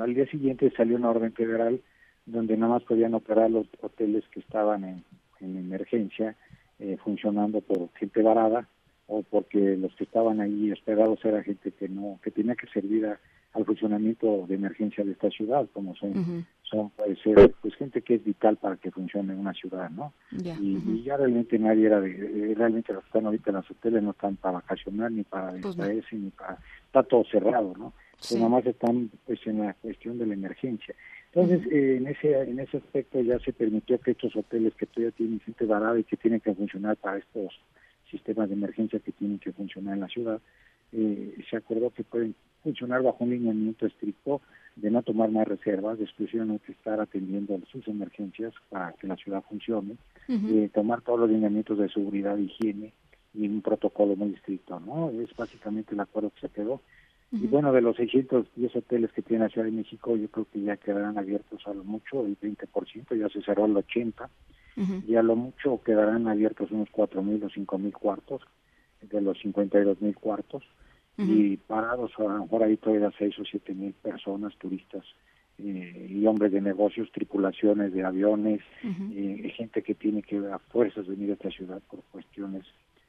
al día siguiente salió una orden federal donde nada más podían operar los hoteles que estaban en, emergencia, eh, funcionando por gente varada o porque los que estaban ahí hospedados era gente que no que tenía que servir al funcionamiento de emergencia de esta ciudad como son son puede ser pues gente que es vital para que funcione una ciudad no y, ya realmente nadie era de, eh, realmente los que están ahorita en los hoteles no están para vacacionar ni para pues distraerse ni para está todo cerrado no sí. nada más están pues en la cuestión de la emergencia. Entonces, eh, en ese en ese aspecto ya se permitió que estos hoteles que todavía tienen gente varada y que tienen que funcionar para estos sistemas de emergencia que tienen que funcionar en la ciudad, eh, se acordó que pueden funcionar bajo un lineamiento estricto de no tomar más reservas, de exclusivamente estar atendiendo sus emergencias para que la ciudad funcione, uh tomar todos los lineamientos de seguridad higiene y un protocolo muy estricto, ¿no? Es básicamente el acuerdo que se quedó. Y bueno, de los 610 hoteles que tiene la Ciudad de México, yo creo que ya quedarán abiertos a lo mucho el 20%, ya se cerró el 80%, y a lo mucho quedarán abiertos unos 4.000 o 5.000 cuartos, de los 52.000 cuartos, y parados a lo mejor ahí todavía 6 o 7.000 personas, turistas eh, y hombres de negocios, tripulaciones de aviones, eh, gente que tiene que a fuerzas venir a esta ciudad por cuestiones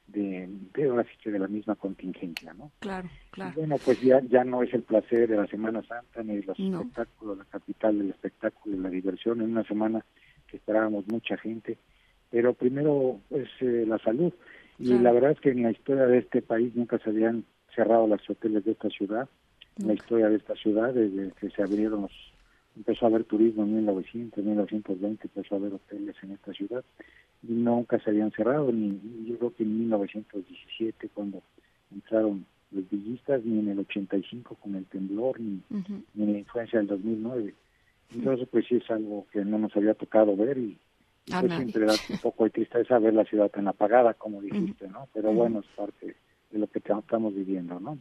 de, de ahora sí que de la misma contingencia, ¿no? Claro, claro. Y bueno, pues ya, ya no es el placer de la Semana Santa ni de los espectáculos, la capital del espectáculo y la diversión en una semana que esperábamos mucha gente, pero primero es eh, la salud. Y la verdad es que en la historia de este país nunca se habían cerrado los hoteles de esta ciudad, en la historia de esta ciudad, desde que se abrieron los empezó a haber turismo en 1900, 1920 empezó a haber hoteles en esta ciudad y nunca se habían cerrado, ni yo creo que en 1917 cuando entraron los villistas, ni en el 85 con el temblor, ni, ni en la influencia del 2009. Entonces, pues sí es algo que no nos había tocado ver y, pues siempre da un poco de tristeza ver la ciudad tan apagada, como dijiste, ¿no? Pero bueno, es parte de lo que estamos viviendo, ¿no?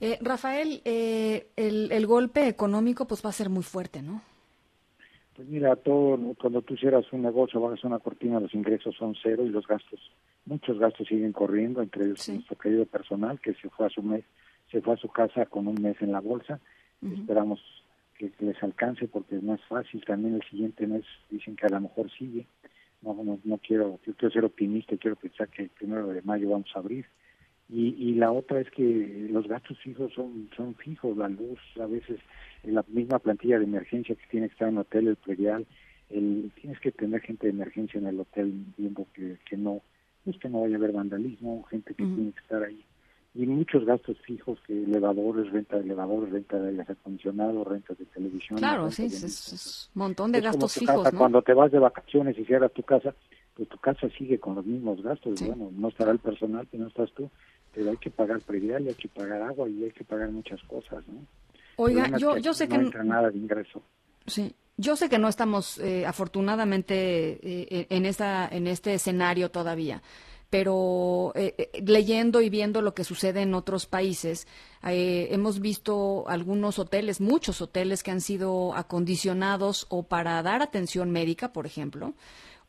Eh, Rafael, eh, el, el, golpe económico pues va a ser muy fuerte, ¿no? Pues mira, todo, cuando tú cierras un negocio, bajas una cortina, los ingresos son cero y los gastos, muchos gastos siguen corriendo, entre ellos nuestro querido personal que se fue a su mes, se fue a su casa con un mes en la bolsa. Esperamos que, les alcance porque es más fácil. También el siguiente mes dicen que a lo mejor sigue. No, no, no quiero, yo quiero ser optimista quiero pensar que el primero de mayo vamos a abrir y, y la otra es que los gastos fijos son, son fijos, la luz, a veces en la misma plantilla de emergencia que tiene que estar en el hotel, el predial, el, tienes que tener gente de emergencia en el hotel viendo que, que no, pues que no vaya a haber vandalismo, gente que tiene que estar ahí. Y muchos gastos fijos, que elevadores, renta de elevadores, renta de aire acondicionado, renta de televisión. Claro, sí, es, un montón de gastos fijos. Cuando te vas de vacaciones y cierras tu casa, pues tu casa sigue con los mismos gastos. Bueno, no estará el personal, que no estás tú, pero hay que pagar predial, hay que pagar agua y hay que pagar muchas cosas, ¿no? Oiga, yo, yo sé no que... entra nada de ingreso. Sí, yo sé que no estamos eh, afortunadamente eh, en, esta, en este escenario todavía, pero eh, leyendo y viendo lo que sucede en otros países, hemos visto algunos hoteles, muchos hoteles que han sido acondicionados o para dar atención médica, por ejemplo,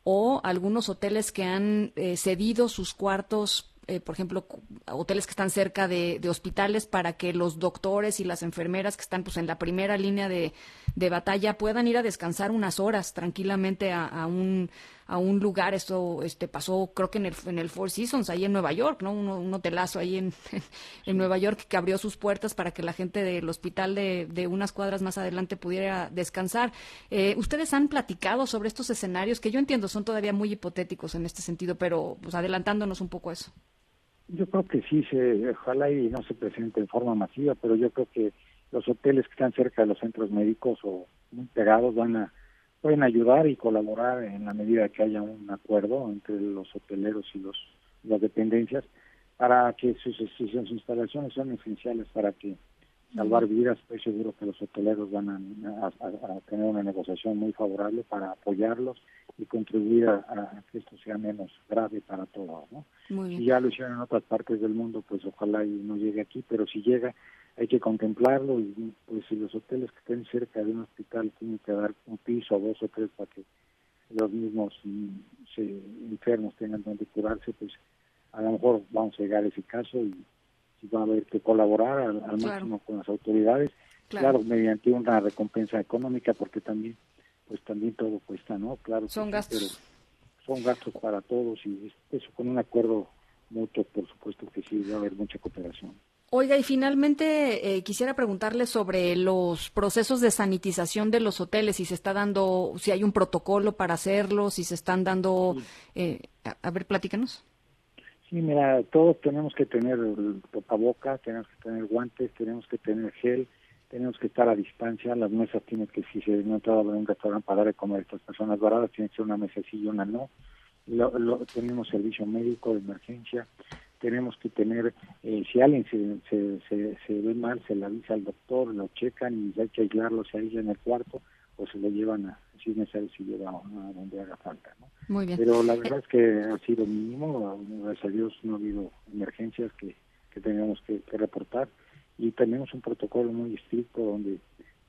o algunos hoteles que han cedido sus cuartos eh, por ejemplo, hoteles que están cerca de, hospitales para que los doctores y las enfermeras que están pues en la primera línea de, batalla puedan ir a descansar unas horas tranquilamente a, un a un lugar esto este pasó creo que en el en el Four Seasons ahí en Nueva York no un, hotelazo ahí en, [LAUGHS] en Nueva York que abrió sus puertas para que la gente del hospital de, de unas cuadras más adelante pudiera descansar. Eh, ustedes han platicado sobre estos escenarios que yo entiendo son todavía muy hipotéticos en este sentido pero pues adelantándonos un poco a eso. Yo creo que sí, se, ojalá y no se presente en forma masiva, pero yo creo que los hoteles que están cerca de los centros médicos o muy pegados van a pueden ayudar y colaborar en la medida que haya un acuerdo entre los hoteleros y los las dependencias para que sus, sus instalaciones son esenciales para que salvar vidas. Estoy seguro que los hoteleros van a, tener una negociación muy favorable para apoyarlos y contribuir a, que esto sea menos grave para todos. ¿no? Si ya lo hicieron en otras partes del mundo, pues ojalá y no llegue aquí, pero si llega hay que contemplarlo y pues si los hoteles que estén cerca de un hospital tienen que dar un piso o dos o tres para que los mismos mm, enfermos tengan donde curarse, pues a lo mejor vamos a llegar a ese caso y va a haber que colaborar al, máximo con las autoridades, claro. mediante una recompensa económica, porque también, pues también todo cuesta, ¿no? Claro. Son gastos. son gastos para todos y eso con un acuerdo mutuo, por supuesto que sí, va a haber mucha cooperación. Oiga, y finalmente eh, quisiera preguntarle sobre los procesos de sanitización de los hoteles, si se está dando, si hay un protocolo para hacerlo, si se están dando, eh, a, ver, platícanos. Sí, mira, todos tenemos que tener boca, tenemos que tener guantes, tenemos que tener gel, tenemos que estar a distancia, las mesas tienen que, si se no a un restaurante para dar de comer a estas personas varadas, tiene que ser una mesa sí y una no. Lo, tenemos servicio médico de emergencia, tenemos que tener, eh, si alguien se, se, se, ve mal, se le avisa al doctor, lo checan y hay que aislarlo, se aísla en el cuarto o se lo llevan a, si es necesario, si lleva a donde haga falta. ¿no? Muy bien. Pero la verdad es que ha sido mínimo, gracias a Dios no ha habido emergencias que, que tengamos que, reportar y tenemos un protocolo muy estricto donde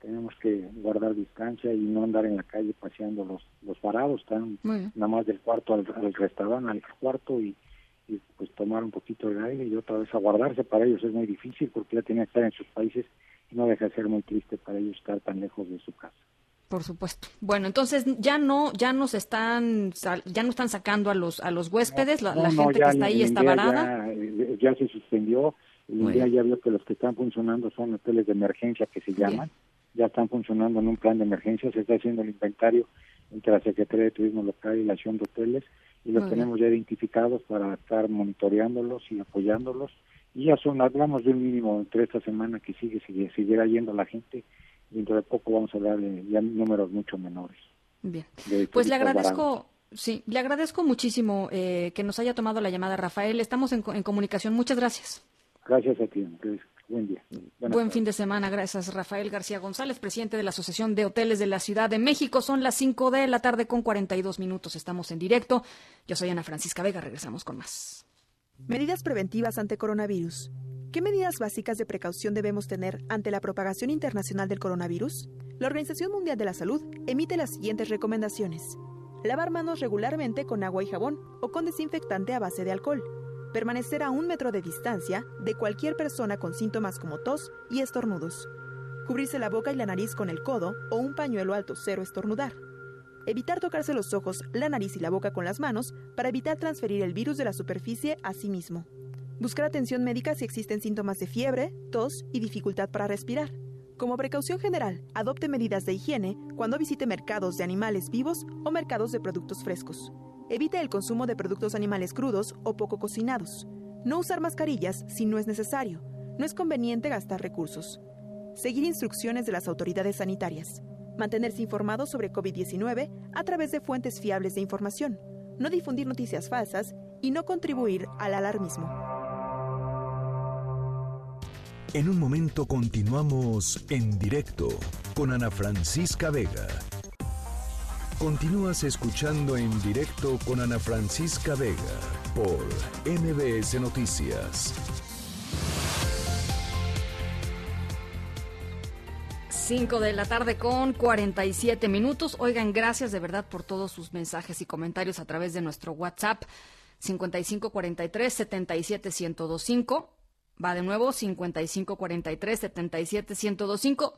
tenemos que guardar distancia y no andar en la calle paseando los los parados, están nada más del cuarto al, restaurante, al cuarto y, y, pues tomar un poquito de aire y otra vez a guardarse para ellos es muy difícil porque ya tienen que estar en sus países y no deja de ser muy triste para ellos estar tan lejos de su casa. Por supuesto. Bueno, entonces ya no, ya nos están, ya no están sacando a los, a los huéspedes, la, gente que está ahí está varada. Ya, se suspendió. El día ya vio que los que están funcionando son hoteles de emergencia que se llaman. Ya están funcionando en un plan de emergencia. Se está haciendo el inventario entre la Secretaría de Turismo Local y la Acción de Hoteles y los tenemos ya identificados para estar monitoreándolos y apoyándolos. Y ya son, hablamos de un mínimo entre esta semana que sigue, sigue siguiera yendo la gente dentro de poco vamos a hablar de ya números mucho menores. Bien. Pues le agradezco, sí, le agradezco muchísimo eh, que nos haya tomado la llamada, Rafael. Estamos en, comunicación. Muchas gracias. Gracias a ti. Buen día. Buen fin de semana. Gracias, Rafael García González, presidente de la Asociación de Hoteles de la Ciudad de México. Son las 5 de la tarde con 42 minutos. Estamos en directo. Yo soy Ana Francisca Vega. Regresamos con más. Medidas preventivas ante coronavirus. ¿Qué medidas básicas de precaución debemos tener ante la propagación internacional del coronavirus? La Organización Mundial de la Salud emite las siguientes recomendaciones. Lavar manos regularmente con agua y jabón o con desinfectante a base de alcohol. Permanecer a un metro de distancia de cualquier persona con síntomas como tos y estornudos. Cubrirse la boca y la nariz con el codo o un pañuelo alto cero estornudar. Evitar tocarse los ojos, la nariz y la boca con las manos para evitar transferir el virus de la superficie a sí mismo. Buscar atención médica si existen síntomas de fiebre, tos y dificultad para respirar. Como precaución general, adopte medidas de higiene cuando visite mercados de animales vivos o mercados de productos frescos. Evite el consumo de productos animales crudos o poco cocinados. No usar mascarillas si no es necesario. No es conveniente gastar recursos. Seguir instrucciones de las autoridades sanitarias. Mantenerse informado sobre COVID-19 a través de fuentes fiables de información. No difundir noticias falsas y no contribuir al alarmismo. En un momento continuamos en directo con Ana Francisca Vega. Continúas escuchando en directo con Ana Francisca Vega por MBS Noticias. 5 de la tarde con 47 minutos. Oigan, gracias de verdad por todos sus mensajes y comentarios a través de nuestro WhatsApp 5543 77125 Va de nuevo, 5543-77-1025.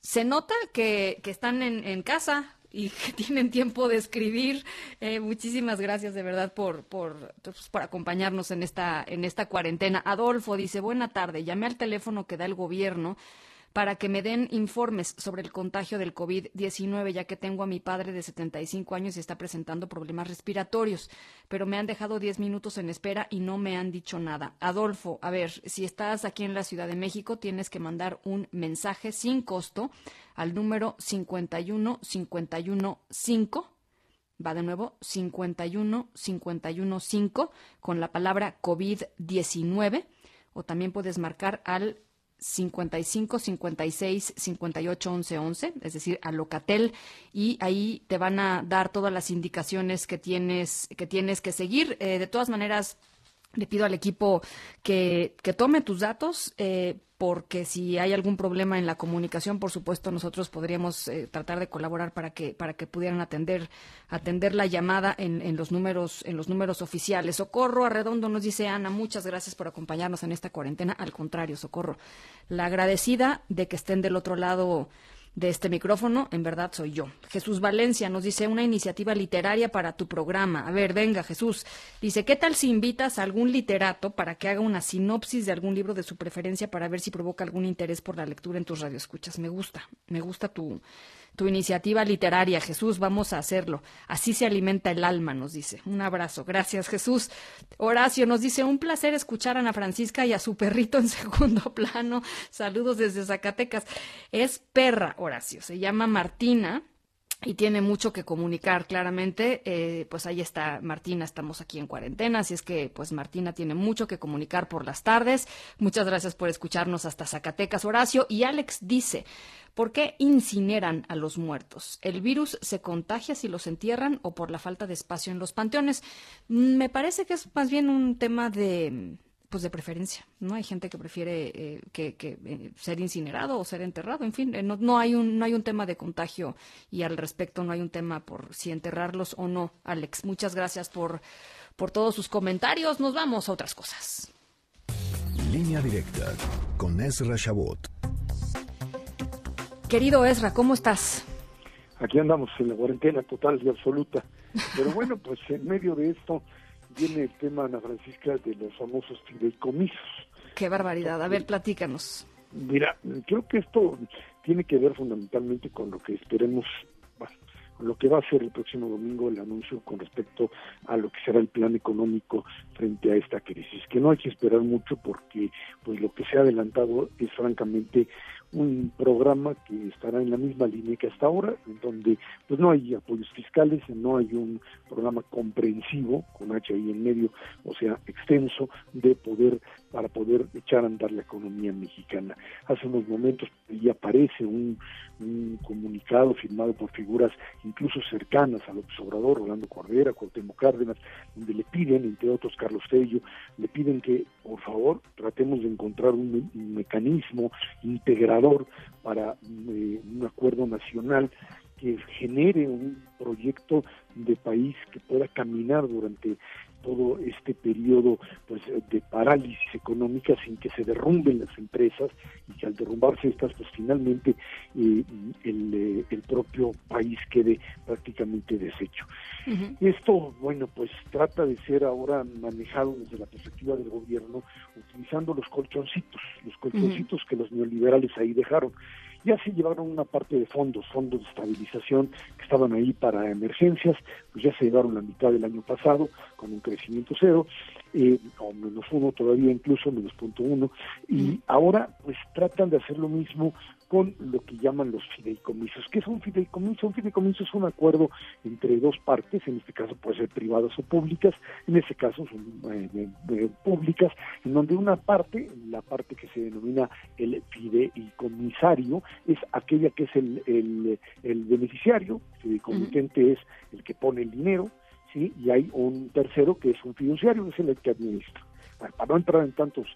Se nota que, que están en, en, casa y [LAUGHS] que tienen tiempo de escribir. Eh, muchísimas gracias de verdad por, por, pues, por acompañarnos en esta, en esta cuarentena. Adolfo dice, buena tarde, llamé al teléfono que da el gobierno para que me den informes sobre el contagio del COVID-19, ya que tengo a mi padre de 75 años y está presentando problemas respiratorios, pero me han dejado 10 minutos en espera y no me han dicho nada. Adolfo, a ver, si estás aquí en la Ciudad de México, tienes que mandar un mensaje sin costo al número 51515. Va de nuevo 51515 con la palabra COVID-19 o también puedes marcar al 55 56 58 11 11, es decir, a Locatel, y ahí te van a dar todas las indicaciones que tienes que, tienes que seguir. Eh, de todas maneras, le pido al equipo que, que tome tus datos. Eh, porque si hay algún problema en la comunicación, por supuesto, nosotros podríamos eh, tratar de colaborar para que para que pudieran atender atender la llamada en, en, los números en los números oficiales. Socorro Arredondo nos dice Ana, muchas gracias por acompañarnos en esta cuarentena. Al contrario, Socorro, la agradecida de que estén del otro lado de este micrófono, en verdad soy yo. Jesús Valencia nos dice una iniciativa literaria para tu programa. A ver, venga Jesús. Dice, ¿qué tal si invitas a algún literato para que haga una sinopsis de algún libro de su preferencia para ver si provoca algún interés por la lectura en tus radioescuchas? Me gusta, me gusta tu, tu iniciativa literaria, Jesús, vamos a hacerlo. Así se alimenta el alma, nos dice. Un abrazo. Gracias, Jesús. Horacio nos dice, un placer escuchar a Ana Francisca y a su perrito en [LAUGHS] segundo plano. Saludos desde Zacatecas. Es perra, Horacio. Se llama Martina y tiene mucho que comunicar claramente, eh, pues ahí está Martina, estamos aquí en cuarentena, así es que pues Martina tiene mucho que comunicar por las tardes. Muchas gracias por escucharnos hasta Zacatecas, Horacio. Y Alex dice, ¿por qué incineran a los muertos? ¿El virus se contagia si los entierran o por la falta de espacio en los panteones? Mm, me parece que es más bien un tema de pues de preferencia, ¿no? Hay gente que prefiere eh, que, eh, ser incinerado o ser enterrado, en fin, eh, no, no, hay un, no hay un tema de contagio y al respecto no hay un tema por si enterrarlos o no, Alex. Muchas gracias por, por todos sus comentarios. Nos vamos a otras cosas. Línea directa con Ezra Shabot. Querido Ezra, ¿cómo estás? Aquí andamos en la cuarentena total y absoluta. Pero bueno, pues en medio de esto viene el tema, Ana Francisca, de los famosos fideicomisos. Qué barbaridad. A ver, platícanos. Mira, creo que esto tiene que ver fundamentalmente con lo que esperemos, bueno, con lo que va a ser el próximo domingo el anuncio con respecto a lo que será el plan económico frente a esta crisis, que no hay que esperar mucho porque pues lo que se ha adelantado es francamente un programa que estará en la misma línea que hasta ahora, en donde pues no hay apoyos fiscales, no hay un programa comprensivo con H ahí en medio, o sea, extenso de poder para poder echar a andar la economía mexicana. Hace unos momentos ya aparece un, comunicado firmado por figuras incluso cercanas al observador, Rolando Cordera, Cuauhtémoc Cárdenas, donde le piden, entre otros Carlos Tello, le piden que por favor tratemos de encontrar un, mecanismo integrador para eh, un acuerdo nacional que genere un proyecto de país que pueda caminar durante todo este periodo pues de parálisis económica sin que se derrumben las empresas y que al derrumbarse estas pues finalmente eh, el, eh, el, propio país quede prácticamente deshecho. Esto, bueno, pues trata de ser ahora manejado desde la perspectiva del gobierno utilizando los colchoncitos, los colchoncitos que los neoliberales ahí dejaron ya se llevaron una parte de fondos, fondos de estabilización que estaban ahí para emergencias, pues ya se llevaron la mitad del año pasado con un crecimiento cero, eh, o menos uno todavía incluso, menos punto uno, y ahora pues tratan de hacer lo mismo con lo que llaman los fideicomisos. ¿Qué es un fideicomiso? Un fideicomiso es un acuerdo entre dos partes, en este caso puede ser privadas o públicas, en este caso son eh, públicas, en donde una parte, la parte que se denomina el fideicomisario, es aquella que es el, el, el beneficiario, el fideicomitente es el que pone el dinero, ¿sí? y hay un tercero que es un fiduciario, es el que administra para no entrar en tantos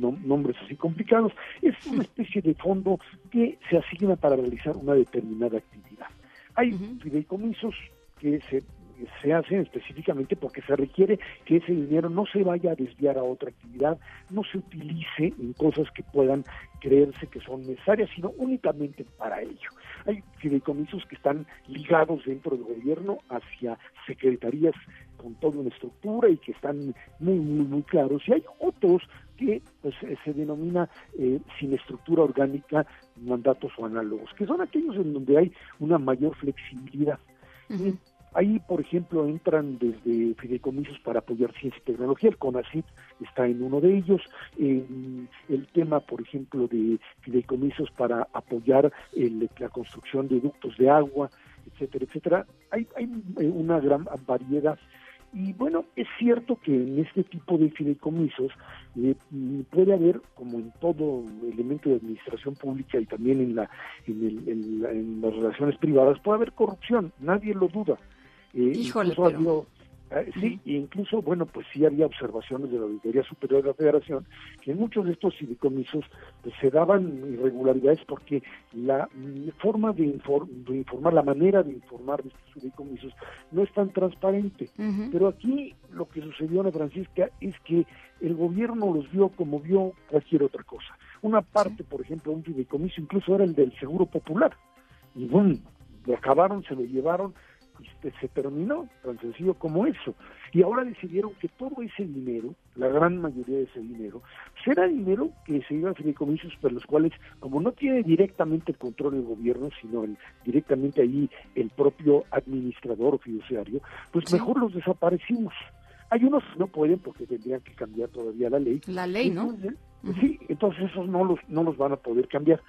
nombres así complicados, es una especie de fondo que se asigna para realizar una determinada actividad. Hay fideicomisos que se se hacen específicamente porque se requiere que ese dinero no se vaya a desviar a otra actividad, no se utilice en cosas que puedan creerse que son necesarias, sino únicamente para ello. Hay fideicomisos que están ligados dentro del gobierno hacia secretarías con toda una estructura y que están muy, muy, muy claros. Y hay otros que pues, eh, se denomina eh, sin estructura orgánica mandatos o análogos, que son aquellos en donde hay una mayor flexibilidad. Ahí, por ejemplo, entran desde fideicomisos para apoyar ciencia y tecnología, el CONACYT está en uno de ellos, el tema, por ejemplo, de fideicomisos para apoyar la construcción de ductos de agua, etcétera, etcétera. Hay, hay eh, una gran variedad y bueno, es cierto que en este tipo de fideicomisos eh, puede haber, como en todo elemento de administración pública y también en, la, en, las relaciones privadas, puede haber corrupción, nadie lo duda. Eh, Híjole, Ah, sí, incluso, bueno, pues sí había observaciones de la Auditoría Superior de la Federación que en muchos de estos fideicomisos pues, se daban irregularidades porque la mm, forma de, informar, la manera de informar de estos fideicomisos no es tan transparente. Pero aquí lo que sucedió, Ana Francisca, es que el gobierno los vio como vio cualquier otra cosa. Una parte, por ejemplo, un fideicomiso incluso era el del Seguro Popular. Y bueno, lo acabaron, se lo llevaron este, se terminó, tan sencillo como eso. Y ahora decidieron que todo ese dinero, la gran mayoría de ese dinero, será dinero que se iba a fideicomisos por los cuales, como no tiene directamente el control del gobierno, sino el, directamente ahí el propio administrador o fiduciario, pues mejor los desaparecimos. Hay unos que no pueden porque tendrían que cambiar todavía la ley. La ley, ¿no? Sí, entonces esos no los, no los van a poder cambiar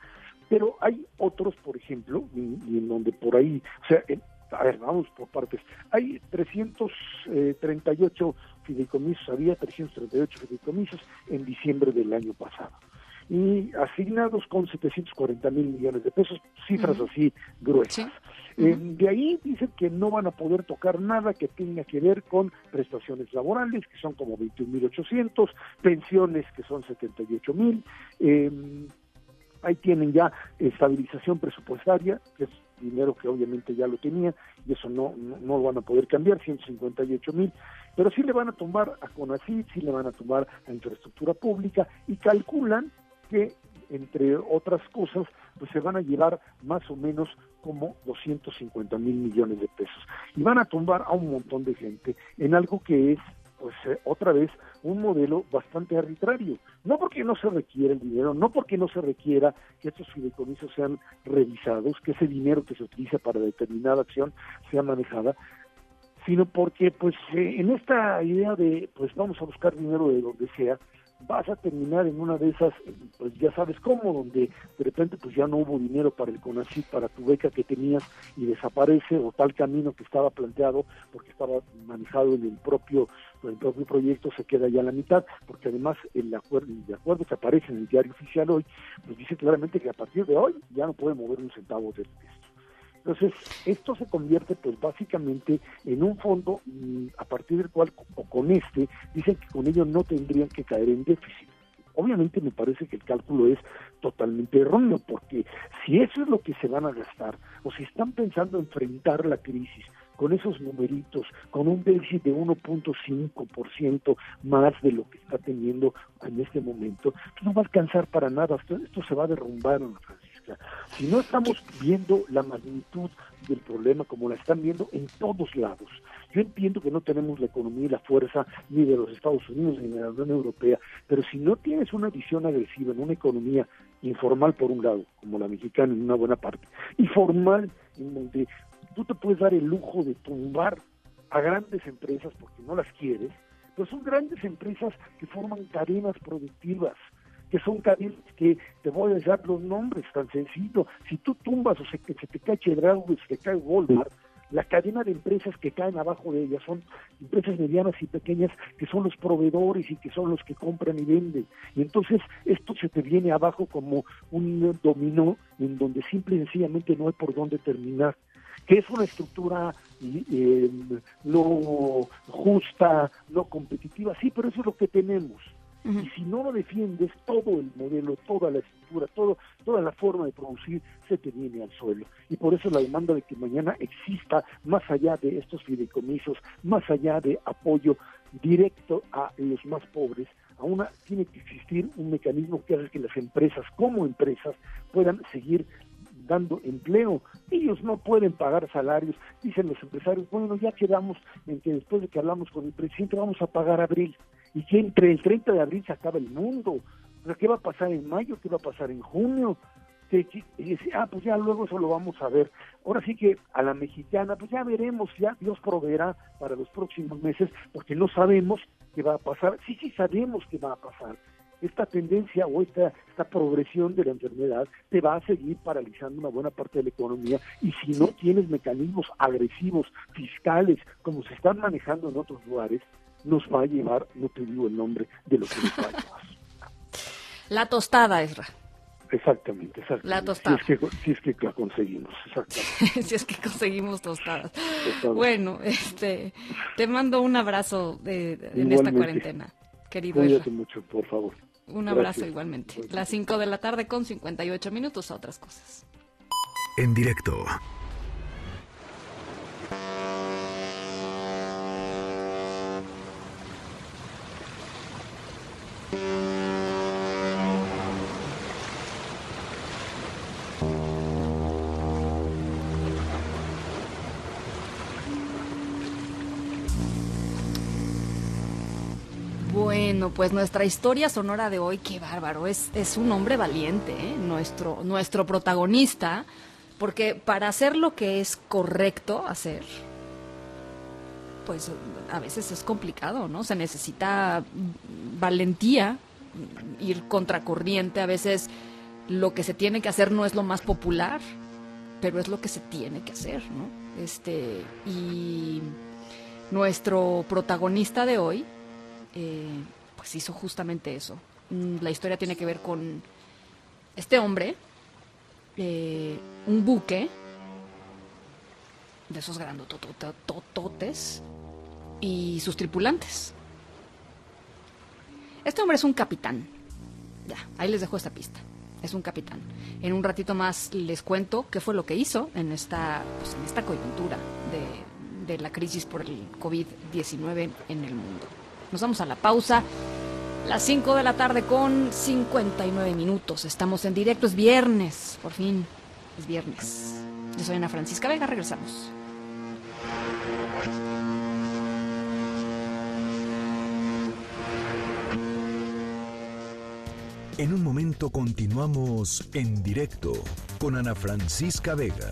pero hay otros, por ejemplo, y, en donde por ahí, o sea, a ver, vamos por partes. Hay 338 fideicomisos, había 338 fideicomisos en diciembre del año pasado. Y asignados con 740 mil millones de pesos, cifras así gruesas. Eh, de ahí dicen que no van a poder tocar nada que tenga que ver con prestaciones laborales, que son como 21.800, pensiones, que son 78.000. Eh, ahí tienen ya estabilización presupuestaria, que es dinero que obviamente ya lo tenía y eso no, no, lo van a poder cambiar, 158 mil, pero sí le van a tumbar a CONACYT, sí le van a tumbar a infraestructura pública y calculan que entre otras cosas, pues se van a llevar más o menos como 250 mil millones de pesos. Y van a tumbar a un montón de gente en algo que es pues eh, otra vez un modelo bastante arbitrario. No porque no se requiera el dinero, no porque no se requiera que estos fideicomisos sean revisados, que ese dinero que se utiliza para determinada acción sea manejada, sino porque pues eh, en esta idea de pues vamos a buscar dinero de donde sea, vas a terminar en una de esas, pues ya sabes cómo, donde de repente pues ya no hubo dinero para el CONACYT, para tu beca que tenías y desaparece, o tal camino que estaba planteado porque estaba manejado en el propio, el propio proyecto se queda ya a la mitad, porque además el acuerdo, de acuerdo que aparece en el diario oficial hoy, pues dice claramente que a partir de hoy ya no puede mover un centavo de esto. Entonces, esto se convierte pues básicamente en un fondo mm, a partir del cual, o con este, dicen que con ello no tendrían que caer en déficit. Obviamente me parece que el cálculo es totalmente erróneo, porque si eso es lo que se van a gastar, o si están pensando enfrentar la crisis con esos numeritos, con un déficit de 1.5% más de lo que está teniendo en este momento, pues no va a alcanzar para nada, esto, se va a derrumbar, si no estamos viendo la magnitud del problema como la están viendo en todos lados, yo entiendo que no tenemos la economía y la fuerza ni de los Estados Unidos ni de la Unión Europea, pero si no tienes una visión agresiva en una economía informal por un lado, como la mexicana en una buena parte, y formal en donde tú te puedes dar el lujo de tumbar a grandes empresas porque no las quieres, pero son grandes empresas que forman cadenas productivas, que son cadenas que te voy a dar los nombres tan sencillo. Si tú tumbas o se, se te cae Chedraui, se te cae Walmart, la cadena de empresas que caen abajo de ellas son empresas medianas y pequeñas que son los proveedores y que son los que compran y venden. Y entonces esto se te viene abajo como un dominó en donde simple y sencillamente no hay por dónde terminar que es una estructura eh, no justa, no competitiva, sí, pero eso es lo que tenemos. Y si no lo defiendes, todo el modelo, toda la estructura, todo, toda la forma de producir se te viene al suelo. Y por eso la demanda de que mañana exista, más allá de estos fideicomisos, más allá de apoyo directo a los más pobres, aún tiene que existir un mecanismo que haga que las empresas, como empresas, puedan seguir dando empleo. Ellos no pueden pagar salarios, dicen los empresarios, bueno, ya quedamos en que después de que hablamos con el presidente vamos a pagar abril y entre el 30 de abril se acaba el mundo. ¿qué va a pasar en mayo? ¿Qué va a pasar en junio? dice, ah, pues ya luego eso lo vamos a ver. Ahora sí que a la mexicana, pues ya veremos, ya Dios proveerá para los próximos meses, porque no sabemos qué va a pasar. Sí, sí sabemos qué va a pasar. Esta tendencia o esta, esta progresión de la enfermedad te va a seguir paralizando una buena parte de la economía y si no tienes mecanismos agresivos, fiscales, como se están manejando en otros lugares, nos va a llevar, no te digo el nombre, de lo que nos va a llevar. [LAUGHS] La tostada, Ezra. Exactamente, exactamente. La tostada. Si es que, si es que la conseguimos, exactamente. [LAUGHS] si es que conseguimos tostadas. Bueno, este, te mando un abrazo de, en esta cuarentena, querido Cuídate mucho, por favor. Un abrazo igualmente. Las 5 de la tarde con 58 minutos a otras cosas. En directo pues nuestra historia sonora de hoy, qué bárbaro, es, es un hombre valiente, ¿eh? nuestro, nuestro protagonista, porque para hacer lo que es correcto hacer, pues a veces es complicado, ¿no? Se necesita valentía, ir contracorriente, a veces lo que se tiene que hacer no es lo más popular, pero es lo que se tiene que hacer, ¿no? Este, y nuestro protagonista de hoy, eh, pues hizo justamente eso. Mm, la historia tiene que ver con este hombre, eh, un buque de esos grandotototes y sus tripulantes. Este hombre es un capitán. Ya, ahí les dejo esta pista. Es un capitán. En un ratito más les cuento qué fue lo que hizo en esta, pues, en esta coyuntura de, de la crisis por el COVID-19 en el mundo. Nos vamos a la pausa Las 5 de la tarde con 59 minutos. Estamos en directo, es viernes, por fin, es viernes. Yo soy Ana Francisca Vega, regresamos. En un momento continuamos en directo con Ana Francisca Vega.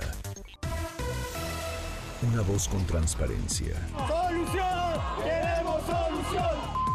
Una voz con transparencia. ¡Solución! ¡Queremos solución!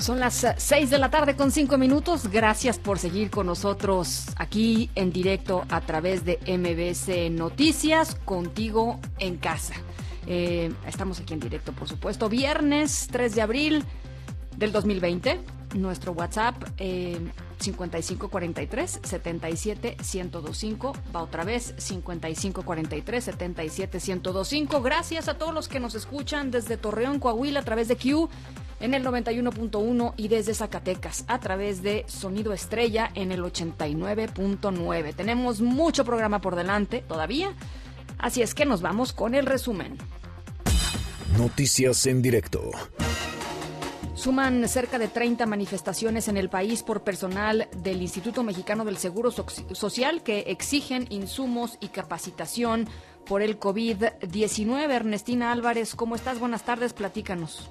Son las 6 de la tarde con 5 minutos. Gracias por seguir con nosotros aquí en directo a través de MBS Noticias, contigo en casa. Eh, estamos aquí en directo, por supuesto. Viernes 3 de abril del 2020. Nuestro WhatsApp eh, 5543 77 1025. Va otra vez 5543 77 1025. Gracias a todos los que nos escuchan desde Torreón, Coahuila, a través de Q en el 91.1 y desde Zacatecas a través de Sonido Estrella en el 89.9. Tenemos mucho programa por delante todavía, así es que nos vamos con el resumen. Noticias en directo. Suman cerca de 30 manifestaciones en el país por personal del Instituto Mexicano del Seguro Social que exigen insumos y capacitación por el COVID-19. Ernestina Álvarez, ¿cómo estás? Buenas tardes, platícanos.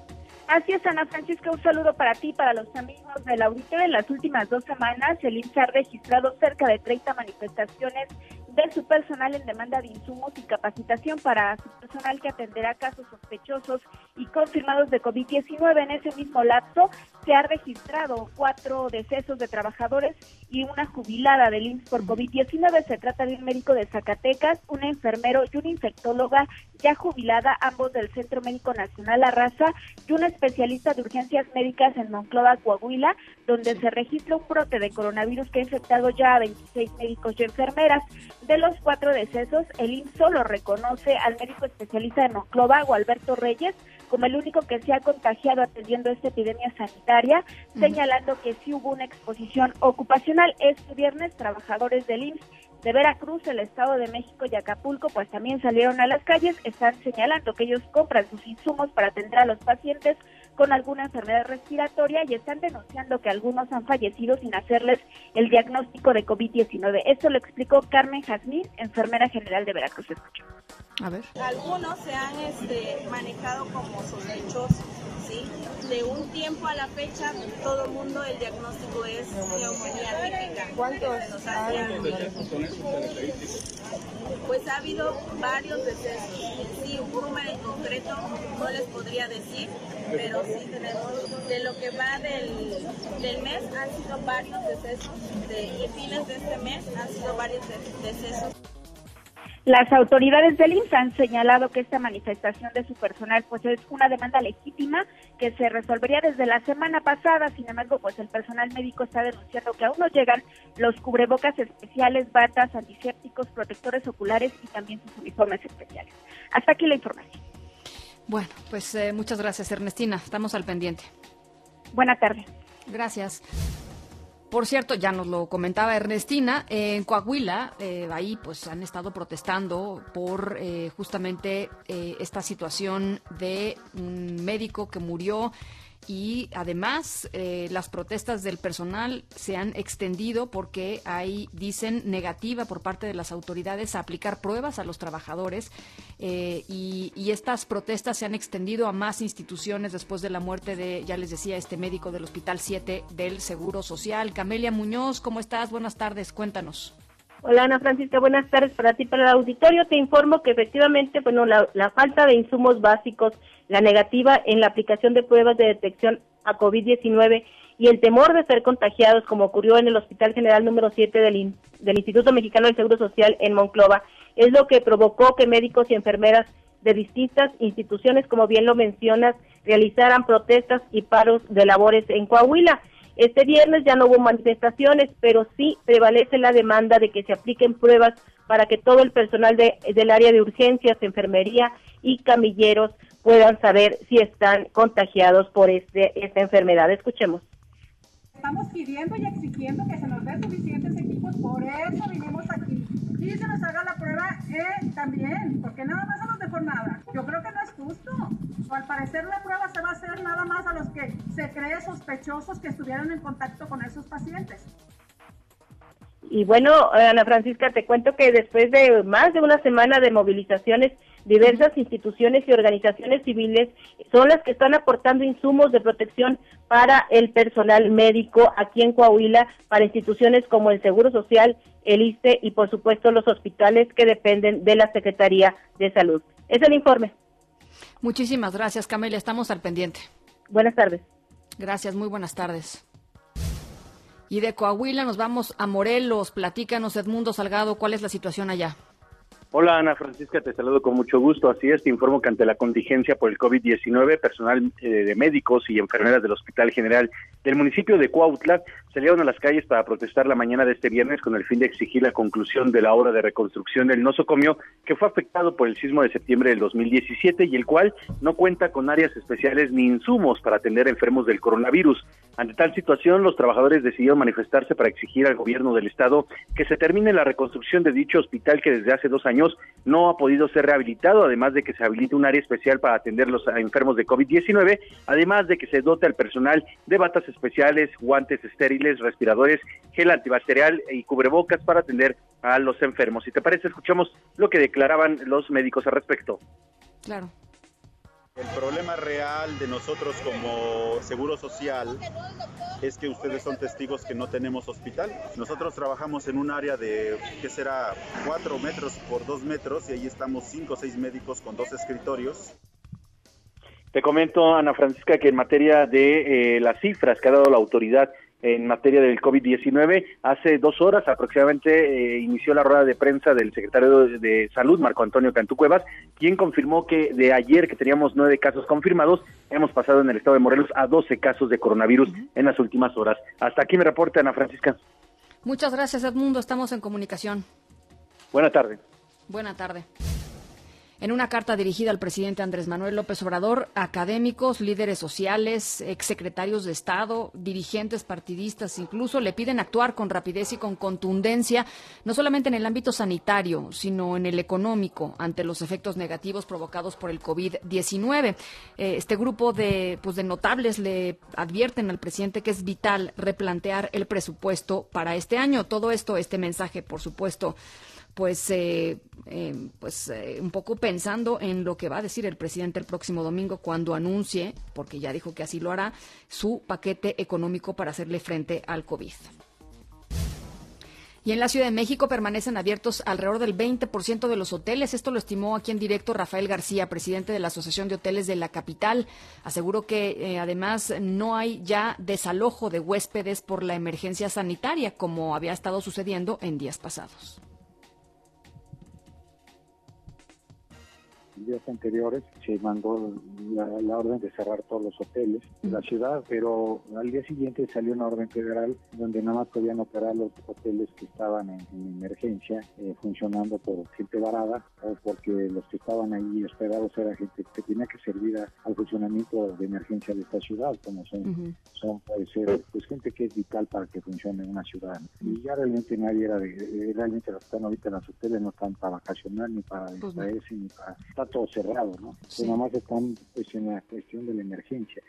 Así es, Ana Francisca, un saludo para ti, para los amigos del auditorio. En las últimas dos semanas, el IMSS ha registrado cerca de 30 manifestaciones de su personal en demanda de insumos y capacitación para su personal que atenderá casos sospechosos y confirmados de COVID-19. En ese mismo lapso se ha registrado cuatro decesos de trabajadores y una jubilada del IMSS por COVID-19. Se trata de un médico de Zacatecas, un enfermero y una infectóloga ya jubilada, ambos del Centro Médico Nacional Arrasa, y una especialista de urgencias médicas en Monclova, Coahuila, donde se registra un brote de coronavirus que ha infectado ya a 26 médicos y enfermeras. De los cuatro decesos, el IMSS solo reconoce al médico especialista de Monclova, Alberto Reyes, como el único que se ha contagiado atendiendo esta epidemia sanitaria, señalando que sí hubo una exposición ocupacional. Este viernes, trabajadores del IMSS de Veracruz, el Estado de México y Acapulco, pues también salieron a las calles, están señalando que ellos compran sus insumos para atender a los pacientes con alguna enfermedad respiratoria y están denunciando que algunos han fallecido sin hacerles el diagnóstico de COVID-19. Esto lo explicó Carmen Jazmín, enfermera general de Veracruz. Escucho. A ver. Algunos se han este, manejado como sospechosos, ¿sí? De un tiempo a la fecha, todo el mundo el diagnóstico es neumonía típica. ¿Cuántos Pues ha habido varios decesos. Sí, un número en concreto no les podría decir, pero sí tenemos, de lo que va del, del mes, han sido varios decesos, de, y fines de este mes han sido varios decesos. Las autoridades del IMSS han señalado que esta manifestación de su personal pues es una demanda legítima que se resolvería desde la semana pasada. Sin embargo, pues el personal médico está denunciando que aún no llegan los cubrebocas especiales, batas, antisépticos, protectores oculares y también sus uniformes especiales. Hasta aquí la información. Bueno, pues eh, muchas gracias Ernestina. Estamos al pendiente. Buena tarde. Gracias. Por cierto, ya nos lo comentaba Ernestina, en Coahuila, eh, ahí pues han estado protestando por eh, justamente eh, esta situación de un médico que murió y además eh, las protestas del personal se han extendido porque hay, dicen, negativa por parte de las autoridades a aplicar pruebas a los trabajadores eh, y, y, estas protestas se han extendido a más instituciones después de la muerte de, ya les decía, este médico del Hospital 7 del Seguro Social. Camelia Muñoz, ¿cómo estás? Buenas tardes, cuéntanos. Hola Ana Francisca, buenas tardes para ti, para el auditorio. Te informo que efectivamente, bueno, la, falta de insumos básicos la negativa en la aplicación de pruebas de detección a COVID-19 y el temor de ser contagiados, como ocurrió en el Hospital General número 7 del, del Instituto Mexicano del Seguro Social en Monclova, es lo que provocó que médicos y enfermeras de distintas instituciones, como bien lo mencionas, realizaran protestas y paros de labores en Coahuila. Este viernes ya no hubo manifestaciones, pero sí prevalece la demanda de que se apliquen pruebas para que todo el personal de, del área de urgencias, enfermería y camilleros puedan saber si están contagiados por este, esta enfermedad. Escuchemos. Estamos pidiendo y exigiendo que se nos den suficientes equipos, por eso vinimos aquí. Y se nos haga la prueba eh, también, porque nada más a los de jornada. Yo creo que no es justo. Al parecer la prueba se va a hacer nada más a los que se cree sospechosos que estuvieron en contacto con esos pacientes. Y bueno, Ana Francisca, te cuento que después de más de una semana de movilizaciones, diversas instituciones y organizaciones civiles son las que están aportando insumos de protección para el personal médico aquí en Coahuila, para instituciones como el Seguro Social, el ISTE y por supuesto los hospitales que dependen de la Secretaría de Salud. Es el informe. Muchísimas gracias, Camelia. Estamos al pendiente. Buenas tardes. Gracias, muy buenas tardes. Y de Coahuila nos vamos a Morelos. Platícanos, Edmundo Salgado, ¿cuál es la situación allá? Hola Ana Francisca, te saludo con mucho gusto. Así es, te informo que ante la contingencia por el COVID-19, personal eh, de médicos y enfermeras del Hospital General del municipio de Cuautla salieron a las calles para protestar la mañana de este viernes con el fin de exigir la conclusión de la obra de reconstrucción del nosocomio que fue afectado por el sismo de septiembre del 2017 y el cual no cuenta con áreas especiales ni insumos para atender enfermos del coronavirus. Ante tal situación, los trabajadores decidieron manifestarse para exigir al gobierno del estado que se termine la reconstrucción de dicho hospital que desde hace dos años no ha podido ser rehabilitado, además de que se habilite un área especial para atender los enfermos de COVID-19, además de que se dote al personal de batas especiales, guantes estériles, respiradores, gel antibacterial y cubrebocas para atender a los enfermos. Si te parece, escuchamos lo que declaraban los médicos al respecto. Claro. El problema real de nosotros como Seguro Social es que ustedes son testigos que no tenemos hospital. Nosotros trabajamos en un área de, ¿qué será? 4 metros por 2 metros y ahí estamos 5 o 6 médicos con dos escritorios. Te comento, Ana Francisca, que en materia de eh, las cifras que ha dado la autoridad en materia del COVID-19. Hace dos horas aproximadamente eh, inició la rueda de prensa del secretario de Salud, Marco Antonio Cantú Cuevas, quien confirmó que de ayer que teníamos nueve casos confirmados, hemos pasado en el estado de Morelos a doce casos de coronavirus en las últimas horas. Hasta aquí me reporta Ana Francisca. Muchas gracias, Edmundo. Estamos en comunicación. Buena tarde. Buena tarde. En una carta dirigida al presidente Andrés Manuel López Obrador, académicos, líderes sociales, exsecretarios de Estado, dirigentes partidistas, incluso le piden actuar con rapidez y con contundencia, no solamente en el ámbito sanitario, sino en el económico, ante los efectos negativos provocados por el COVID-19. Eh, este grupo de, pues, de notables le advierten al presidente que es vital replantear el presupuesto para este año. Todo esto, este mensaje, por supuesto, pues, eh, eh, pues eh, un poco pensando en lo que va a decir el presidente el próximo domingo cuando anuncie, porque ya dijo que así lo hará, su paquete económico para hacerle frente al COVID. Y en la Ciudad de México permanecen abiertos alrededor del 20% de los hoteles. Esto lo estimó aquí en directo Rafael García, presidente de la Asociación de Hoteles de la capital. Aseguró que además no hay ya desalojo de huéspedes por la emergencia sanitaria, como había estado sucediendo en días pasados. Días anteriores se mandó la, orden de cerrar todos los hoteles de la ciudad, pero al día siguiente salió una orden federal donde nada más podían operar los hoteles que estaban en, emergencia, eh, funcionando por gente varada o porque los que estaban ahí hospedados era gente que tenía que servir al funcionamiento de emergencia de esta ciudad, como son, son puede ser, pues gente que es vital para que funcione una ciudad. Y ya realmente nadie era de, realmente los que están ahorita en los hoteles no están para vacacionar ni para pues distraerse ni para todo cerrado, ¿no? Sí. Nada más están pues, en la cuestión de la emergencia.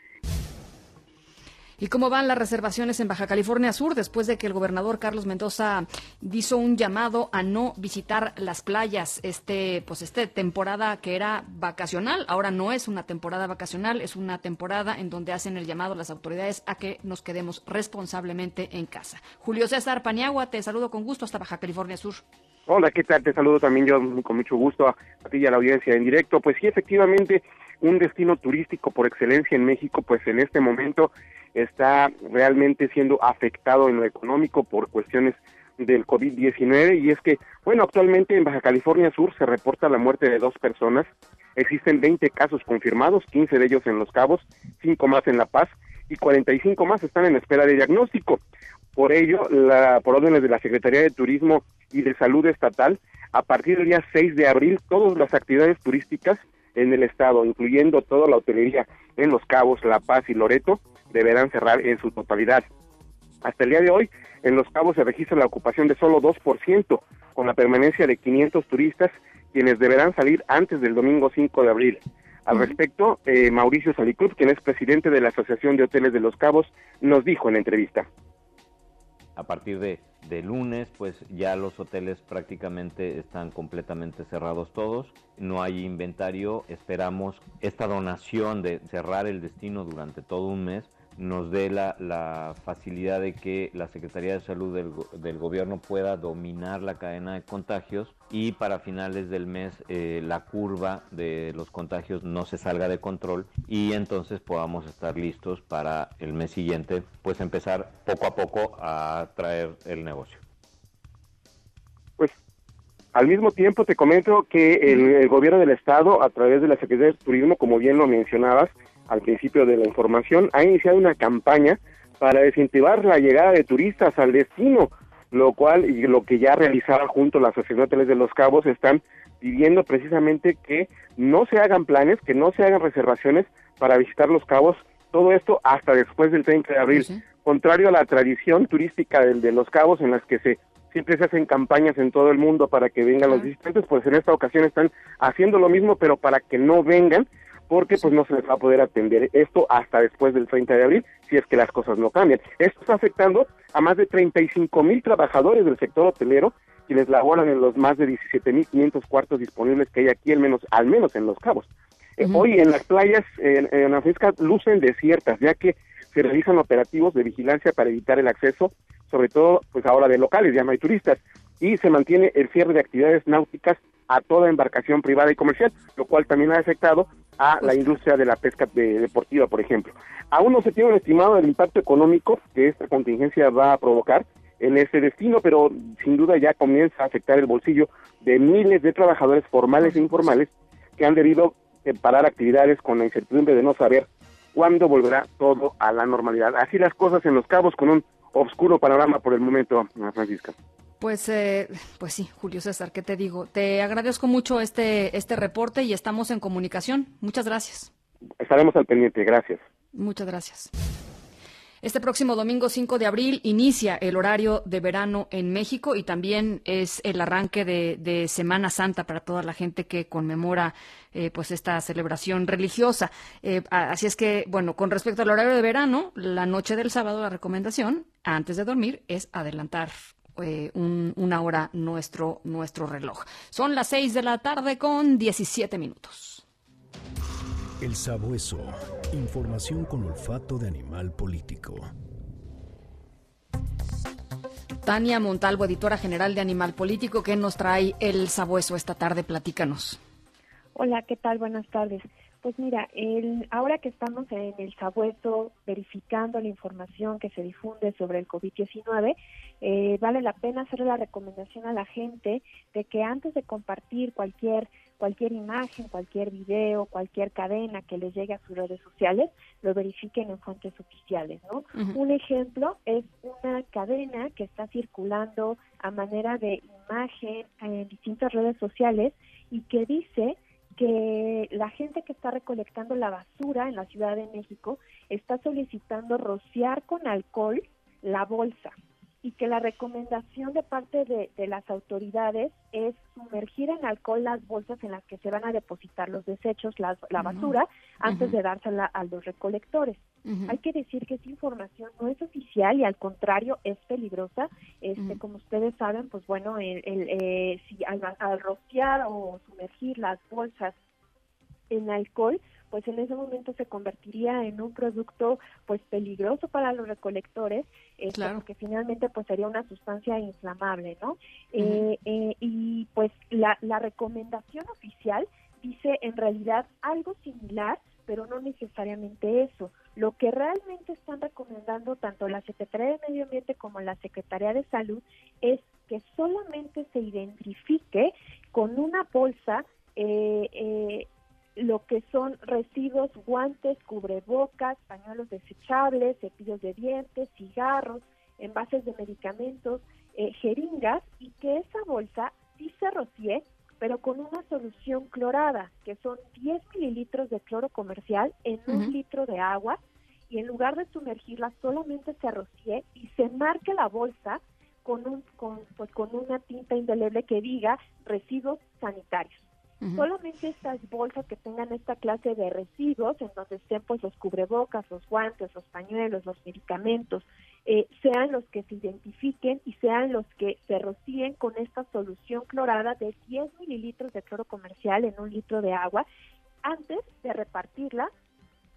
¿Y cómo van las reservaciones en Baja California Sur después de que el gobernador Carlos Mendoza hizo un llamado a no visitar las playas? Este, pues esta temporada que era vacacional, ahora no es una temporada vacacional, es una temporada en donde hacen el llamado las autoridades a que nos quedemos responsablemente en casa. Julio César Paniagua, te saludo con gusto hasta Baja California Sur. Hola, ¿qué tal? Te saludo también yo con mucho gusto a, ti y a la audiencia en directo. Pues sí, efectivamente, un destino turístico por excelencia en México, pues en este momento está realmente siendo afectado en lo económico por cuestiones del COVID-19 y es que, bueno, actualmente en Baja California Sur se reporta la muerte de dos personas, existen 20 casos confirmados, 15 de ellos en Los Cabos, 5 más en La Paz y 45 más están en espera de diagnóstico. Por ello, la, por órdenes de la Secretaría de Turismo y de Salud Estatal, a partir del día 6 de abril, todas las actividades turísticas en el estado, incluyendo toda la hotelería en Los Cabos, La Paz y Loreto, deberán cerrar en su totalidad. Hasta el día de hoy, en Los Cabos se registra la ocupación de solo 2%, con la permanencia de 500 turistas, quienes deberán salir antes del domingo 5 de abril. Al respecto, eh, Mauricio Salicruz, quien es presidente de la Asociación de Hoteles de Los Cabos, nos dijo en la entrevista. A partir de, de lunes, pues ya los hoteles prácticamente están completamente cerrados todos, no hay inventario, esperamos esta donación de cerrar el destino durante todo un mes nos dé la, la, facilidad de que la Secretaría de Salud del, del, gobierno pueda dominar la cadena de contagios y para finales del mes eh, la curva de los contagios no se salga de control y entonces podamos estar listos para el mes siguiente, pues empezar poco a poco a traer el negocio. Pues al mismo tiempo te comento que el, el gobierno del estado a través de la Secretaría de Turismo, como bien lo mencionabas, al principio de la información, ha iniciado una campaña para desincentivar la llegada de turistas al destino, lo cual y lo que ya realizaba junto la Asociación de Hoteles de los Cabos están pidiendo precisamente que no se hagan planes, que no se hagan reservaciones para visitar los cabos, todo esto hasta después del 30 de abril, sí, contrario a la tradición turística del de los cabos en las que se siempre se hacen campañas en todo el mundo para que vengan los visitantes, pues en esta ocasión están haciendo lo mismo, pero para que no vengan, porque pues no se les va a poder atender esto hasta después del 30 de abril, si es que las cosas no cambian. Esto está afectando a más de 35 mil trabajadores del sector hotelero, quienes laboran en los más de 17 mil 500 cuartos disponibles que hay aquí, al menos, al menos en Los Cabos. Uh -huh. Hoy en las playas en, en la fresca lucen desiertas, ya que se realizan operativos de vigilancia para evitar el acceso, sobre todo pues ahora de locales, ya no hay turistas, y se mantiene el cierre de actividades náuticas a toda embarcación privada y comercial, lo cual también ha afectado a la industria de la pesca de, deportiva, por ejemplo. Aún no se tiene un estimado del impacto económico que esta contingencia va a provocar en ese destino, pero sin duda ya comienza a afectar el bolsillo de miles de trabajadores formales e informales que han debido parar actividades con la incertidumbre de no saber cuándo volverá todo a la normalidad. Así las cosas en los cabos con un oscuro panorama por el momento, Francisca. Pues, eh, pues sí, Julio César, ¿qué te digo? Te agradezco mucho este, este reporte y estamos en comunicación. Muchas gracias. Estaremos al pendiente, gracias. Muchas gracias. Este próximo domingo 5 de abril inicia el horario de verano en México y también es el arranque de, de Semana Santa para toda la gente que conmemora eh, pues esta celebración religiosa. Eh, así es que, bueno, con respecto al horario de verano, la noche del sábado la recomendación antes de dormir es adelantar eh, un, una hora nuestro, nuestro reloj. Son las 6 de la tarde con 17 minutos. El sabueso. Información con olfato de animal político. Tania Montalvo, editora general de Animal Político, ¿qué nos trae el sabueso esta tarde? Platícanos. Hola, ¿qué tal? Buenas tardes. Pues mira, el, ahora que estamos en el sabueso verificando la información que se difunde sobre el COVID-19, eh, vale la pena hacerle la recomendación a la gente de que antes de compartir cualquier cualquier imagen, cualquier video, cualquier cadena que les llegue a sus redes sociales, lo verifiquen en fuentes oficiales, ¿no? Uh -huh. Un ejemplo es una cadena que está circulando a manera de imagen en distintas redes sociales y que dice que la gente que está recolectando la basura en la Ciudad de México está solicitando rociar con alcohol la bolsa y que la recomendación de parte de, de, las autoridades es sumergir en alcohol las bolsas en las que se van a depositar los desechos, la, la basura, uh -huh. antes uh -huh. de dársela a los recolectores. Uh -huh. Hay que decir que esa información no es oficial y al contrario es peligrosa. Este, Como ustedes saben, pues bueno, el, el, eh, si al, al rociar o sumergir las bolsas en alcohol, pues en ese momento se convertiría en un producto pues peligroso para los recolectores, este, claro. porque finalmente pues sería una sustancia inflamable, ¿no? Uh -huh. eh, eh, y pues la, la recomendación oficial dice en realidad algo similar, pero no necesariamente eso. Lo que realmente están recomendando tanto la Secretaría de Medio Ambiente como la Secretaría de Salud es que solamente se identifique con una bolsa eh, eh, lo que son residuos, guantes, cubrebocas, pañuelos desechables, cepillos de dientes, cigarros, envases de medicamentos, eh, jeringas y que esa bolsa sí se rocíe, pero con una solución clorada, que son 10 mililitros de cloro comercial en un litro de agua y en lugar de sumergirla solamente se rocíe y se marque la bolsa con un con, pues, con una tinta indeleble que diga residuos sanitarios. Solamente estas bolsas que tengan esta clase de residuos, en donde estén pues los cubrebocas, los guantes, los pañuelos, los medicamentos, eh, sean los que se identifiquen y sean los que se rocíen con esta solución clorada de 10 mililitros de cloro comercial en un litro de agua antes de repartirla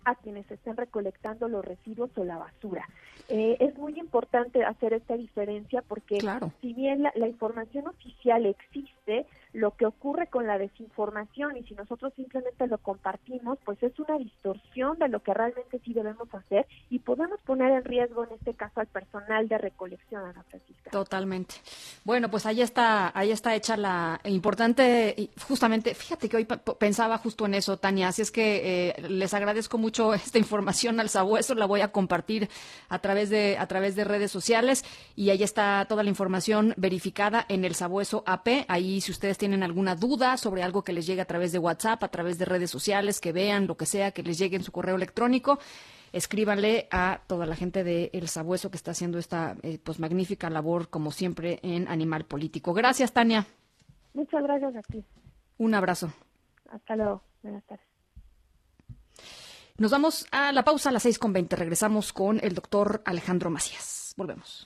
a quienes estén recolectando los residuos o la basura. Eh, es muy importante hacer esta diferencia porque si bien la, información oficial existe, lo que ocurre con la desinformación y si nosotros simplemente lo compartimos, pues es una distorsión de lo que realmente sí debemos hacer y podemos poner en riesgo en este caso al personal de recolección, Ana Francisca. Totalmente. Bueno, pues ahí está, ahí está hecha la importante, justamente, fíjate que hoy pensaba justo en eso, Tania, así es que eh, les agradezco mucho [LAUGHS] esta información al sabueso, la voy a compartir a través de a través de redes sociales y ahí está toda la información verificada en el sabueso AP. Ahí si ustedes tienen alguna duda sobre algo que les llegue a través de WhatsApp, a través de redes sociales, que vean lo que sea que les llegue en su correo electrónico, escríbanle a toda la gente de El Sabueso que está haciendo esta eh, pues magnífica labor como siempre en Animal Político. Gracias, Tania. Muchas gracias a ti. Un abrazo. Hasta luego. Buenas tardes. Nos vamos a la pausa a las 6.20. Regresamos con el doctor Alejandro Macías. Volvemos.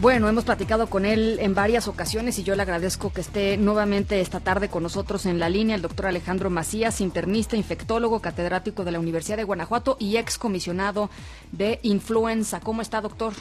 Bueno, hemos platicado con él en varias ocasiones y yo le agradezco que esté nuevamente esta tarde con nosotros en la línea el doctor Alejandro Macías, internista, infectólogo, catedrático de la Universidad de Guanajuato y ex comisionado de influenza. ¿Cómo está, doctor?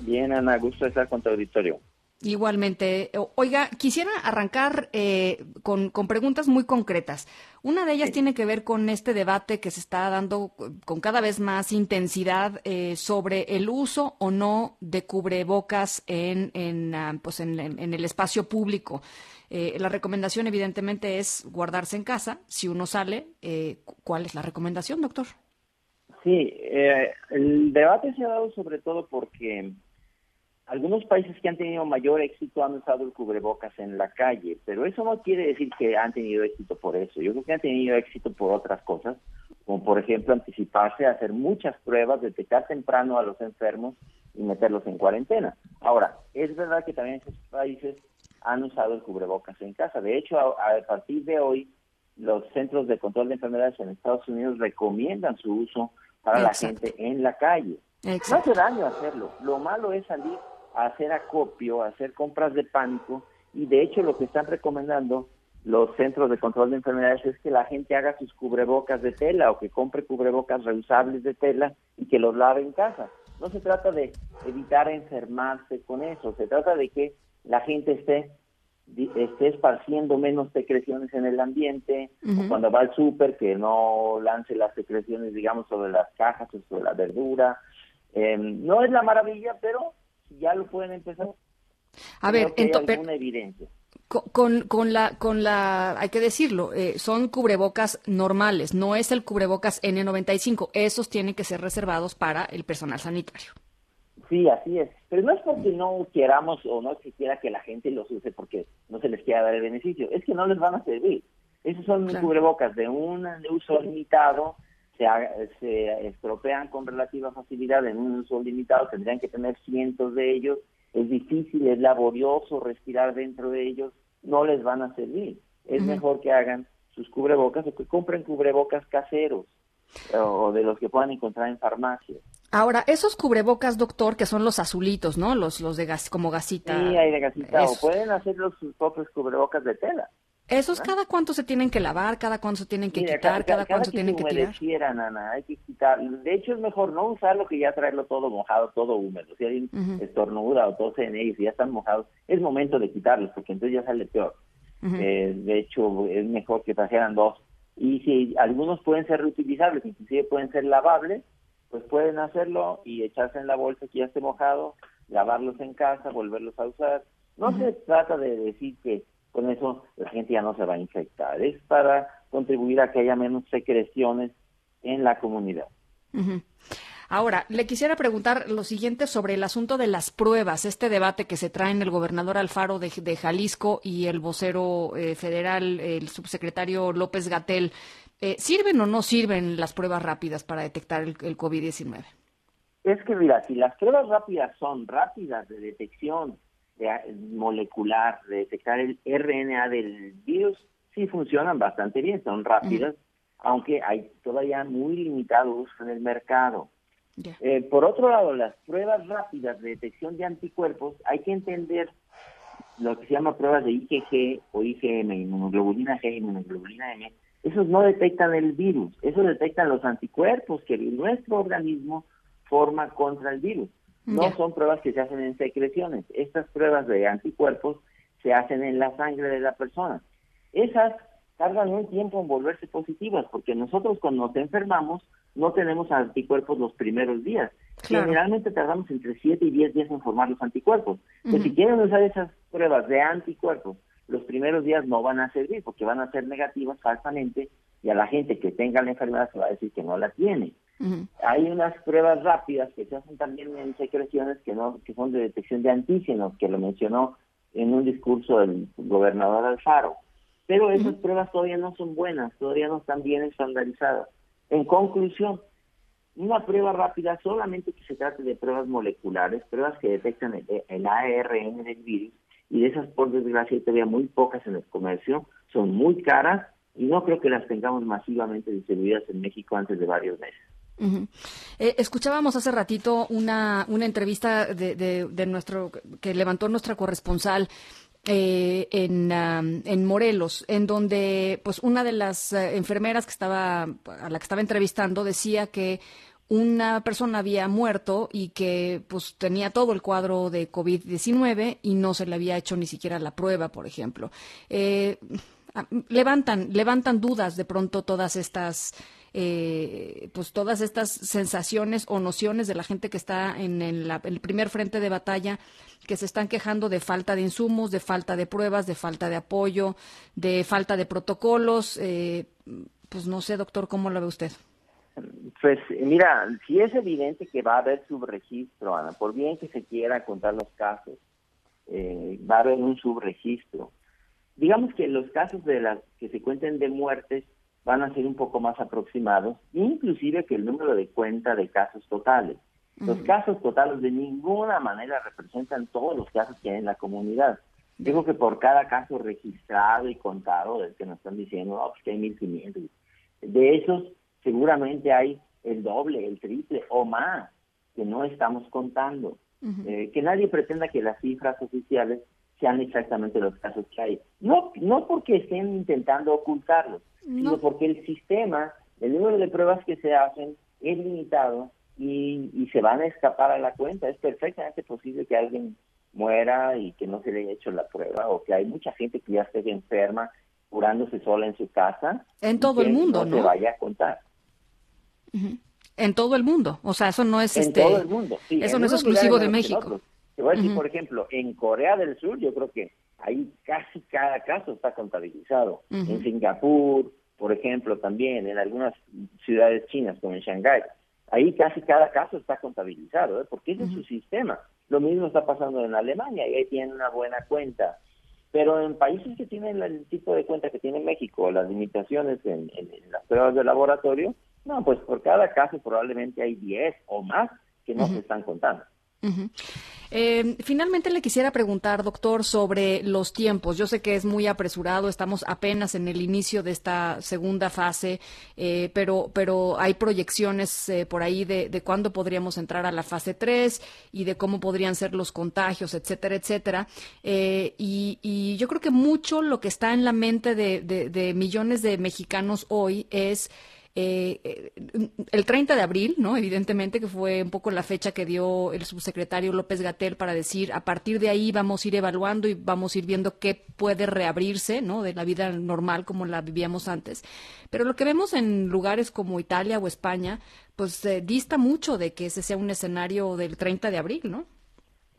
Bien, Ana, gusto estar con tu auditorio. Igualmente. Oiga, quisiera arrancar eh, con, preguntas muy concretas. Una de ellas tiene que ver con este debate que se está dando con cada vez más intensidad eh, sobre el uso o no de cubrebocas en, en, ah, pues en, el espacio público. Eh, la recomendación, evidentemente, es guardarse en casa. Si uno sale, ¿cuál es la recomendación, doctor? Sí, el debate se ha dado sobre todo porque algunos países que han tenido mayor éxito han usado el cubrebocas en la calle, pero eso no quiere decir que han tenido éxito por eso. Yo creo que han tenido éxito por otras cosas, como por ejemplo anticiparse hacer muchas pruebas, detectar temprano a los enfermos y meterlos en cuarentena. Ahora, es verdad que también esos países han usado el cubrebocas en casa. De hecho, a, partir de hoy, los centros de control de enfermedades en Estados Unidos recomiendan su uso para la gente en la calle. No hace daño hacerlo. Lo malo es salir hacer acopio, hacer compras de pánico y de hecho lo que están recomendando los centros de control de enfermedades es que la gente haga sus cubrebocas de tela o que compre cubrebocas reusables de tela y que los lave en casa. No se trata de evitar enfermarse con eso, se trata de que la gente esté esté esparciendo menos secreciones en el ambiente, o cuando va al súper que no lance las secreciones, digamos, sobre las cajas o sobre la verdura. Eh, no es la maravilla, pero ya lo pueden empezar. A ver, entonces, evidencia. Con, con, la, con la, hay que decirlo, eh, son cubrebocas normales, no es el cubrebocas N95, esos tienen que ser reservados para el personal sanitario. Sí, así es, pero no es porque no queramos o no se quiera que la gente los use porque no se les quiera dar el beneficio, es que no les van a servir. Esos son cubrebocas de un de uso limitado se, estropean con relativa facilidad en un uso limitado, tendrían que tener cientos de ellos, es difícil, es laborioso respirar dentro de ellos, no les van a servir. Es mejor que hagan sus cubrebocas o que compren cubrebocas caseros o de los que puedan encontrar en farmacias. Ahora, esos cubrebocas, doctor, que son los azulitos, ¿no? Los, los de gas, como gasita. Sí, hay de gasita. O pueden hacer sus propios cubrebocas de tela. ¿Esos cada cuánto se tienen que lavar, cada cuánto se tienen que quitar, cada, cuánto se tienen que tirar? Nana, hay que quitar. De hecho, es mejor no usarlo que ya traerlo todo mojado, todo húmedo. Si alguien estornuda o tose en ellos y ya están mojados, es momento de quitarlos porque entonces ya sale peor. Eh, de hecho, es mejor que trajeran dos. Y si algunos pueden ser reutilizables, inclusive pueden ser lavables, pues pueden hacerlo y echarse en la bolsa que ya esté mojado, lavarlos en casa, volverlos a usar. No se trata de decir que con eso la gente ya no se va a infectar, es para contribuir a que haya menos secreciones en la comunidad. Ahora, le quisiera preguntar lo siguiente sobre el asunto de las pruebas, este debate que se trae en el gobernador Alfaro de, Jalisco y el vocero eh, federal, el subsecretario López Gatel. Eh, ¿Sirven o no sirven las pruebas rápidas para detectar el, el COVID-19? Es que, mira, si las pruebas rápidas son rápidas de detección de, molecular, de detectar el RNA del virus, sí funcionan bastante bien, son rápidas, aunque hay todavía muy limitados en el mercado. Eh, por otro lado, las pruebas rápidas de detección de anticuerpos, hay que entender lo que se llama pruebas de IgG o IgM, inmunoglobulina G, inmunoglobulina M. Esos no detectan el virus, esos detectan los anticuerpos que nuestro organismo forma contra el virus. No son pruebas que se hacen en secreciones. Estas pruebas de anticuerpos se hacen en la sangre de la persona. Esas tardan un tiempo en volverse positivas, porque nosotros cuando nos enfermamos no tenemos anticuerpos los primeros días. Generalmente tardamos entre 7 y 10 días en formar los anticuerpos. si quieren usar esas pruebas de anticuerpos, los primeros días no van a servir porque van a ser negativas falsamente y a la gente que tenga la enfermedad se va a decir que no la tiene. Hay unas pruebas rápidas que se hacen también en secreciones que no que son de detección de antígenos, que lo mencionó en un discurso el gobernador Alfaro. Pero esas pruebas todavía no son buenas, todavía no están bien estandarizadas. En conclusión, una prueba rápida solamente que se trate de pruebas moleculares, pruebas que detectan el, el ARN del virus, y de esas por desgracia todavía muy pocas en el comercio, son muy caras y no creo que las tengamos masivamente distribuidas en México antes de varios meses. Eh, escuchábamos hace ratito una, una entrevista de, de, nuestro que levantó nuestra corresponsal eh, en, en, Morelos, en donde pues una de las eh, enfermeras que estaba a la que estaba entrevistando decía que una persona había muerto y que pues tenía todo el cuadro de COVID-19 y no se le había hecho ni siquiera la prueba, por ejemplo. levantan levantan dudas de pronto todas estas eh, pues todas estas sensaciones o nociones de la gente que está en el, primer frente de batalla, que se están quejando de falta de insumos, de falta de pruebas, de falta de apoyo, de falta de protocolos. Eh, pues no sé, doctor, ¿cómo lo ve usted? Pues mira, si es evidente que va a haber subregistro, Ana, por bien que se quiera contar los casos, eh, va a haber un subregistro. Digamos que los casos de las que se cuenten de muertes van a ser un poco más aproximados, inclusive que el número de cuenta de casos totales. Los casos totales de ninguna manera representan todos los casos que hay en la comunidad. Digo que por cada caso registrado y contado, del que nos están diciendo, oh, pues que hay 1.500, de esos seguramente hay el doble, el triple o más que no estamos contando. Eh, que nadie pretenda que las cifras oficiales sean exactamente los casos que hay. No, no porque estén intentando ocultarlos, sino porque el sistema, el número de pruebas que se hacen es limitado y, y se van a escapar a la cuenta. Es perfectamente posible que alguien muera y que no se le haya hecho la prueba o que hay mucha gente que ya esté enferma curándose sola en su casa. En todo el mundo, ¿no? se vaya a contar. En todo el mundo. O sea, eso no es en este. todo el mundo. Sí, eso no es exclusivo de México. Te voy a decir, por ejemplo, en Corea del Sur, yo creo que ahí casi cada caso está contabilizado. En Singapur, por ejemplo, también en algunas ciudades chinas, como en Shanghái, ahí casi cada caso está contabilizado, ¿eh? porque ese es su sistema. Lo mismo está pasando en Alemania y ahí tienen una buena cuenta. Pero en países que tienen el tipo de cuenta que tiene México, las limitaciones en, las pruebas de laboratorio, no, pues por cada caso probablemente hay 10 o más que no se están contando. Eh, finalmente le quisiera preguntar, doctor, sobre los tiempos. Yo sé que es muy apresurado, estamos apenas en el inicio de esta segunda fase, eh, pero, pero hay proyecciones eh, por ahí de, de, cuándo podríamos entrar a la fase 3 y de cómo podrían ser los contagios, etcétera, etcétera. Y, y, yo creo que mucho lo que está en la mente de, de millones de mexicanos hoy es Eh, el 30 de abril, ¿no? Evidentemente que fue un poco la fecha que dio el subsecretario López Gatel para decir a partir de ahí vamos a ir evaluando y vamos a ir viendo qué puede reabrirse, ¿no? De la vida normal como la vivíamos antes. Pero lo que vemos en lugares como Italia o España, pues eh, dista mucho de que ese sea un escenario del 30 de abril, ¿no?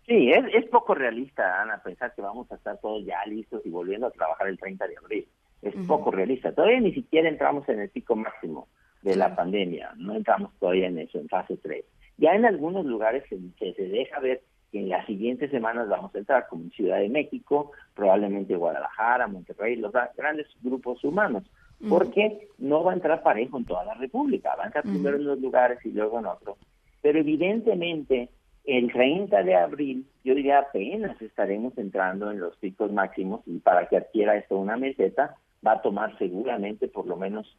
Sí, es, es poco realista, Ana, pensar que vamos a estar todos ya listos y volviendo a trabajar el 30 de abril es poco realista. Todavía ni siquiera entramos en el pico máximo de la pandemia, no entramos todavía en eso, en fase 3. Ya en algunos lugares se, se, deja ver que en las siguientes semanas vamos a entrar, como en Ciudad de México, probablemente Guadalajara, Monterrey, los grandes grupos humanos, porque no va a entrar parejo en toda la República, va a entrar primero en unos lugares y luego en otros. Pero evidentemente el 30 de abril, yo diría apenas estaremos entrando en los picos máximos y para que adquiera esto una meseta, va a tomar seguramente por lo menos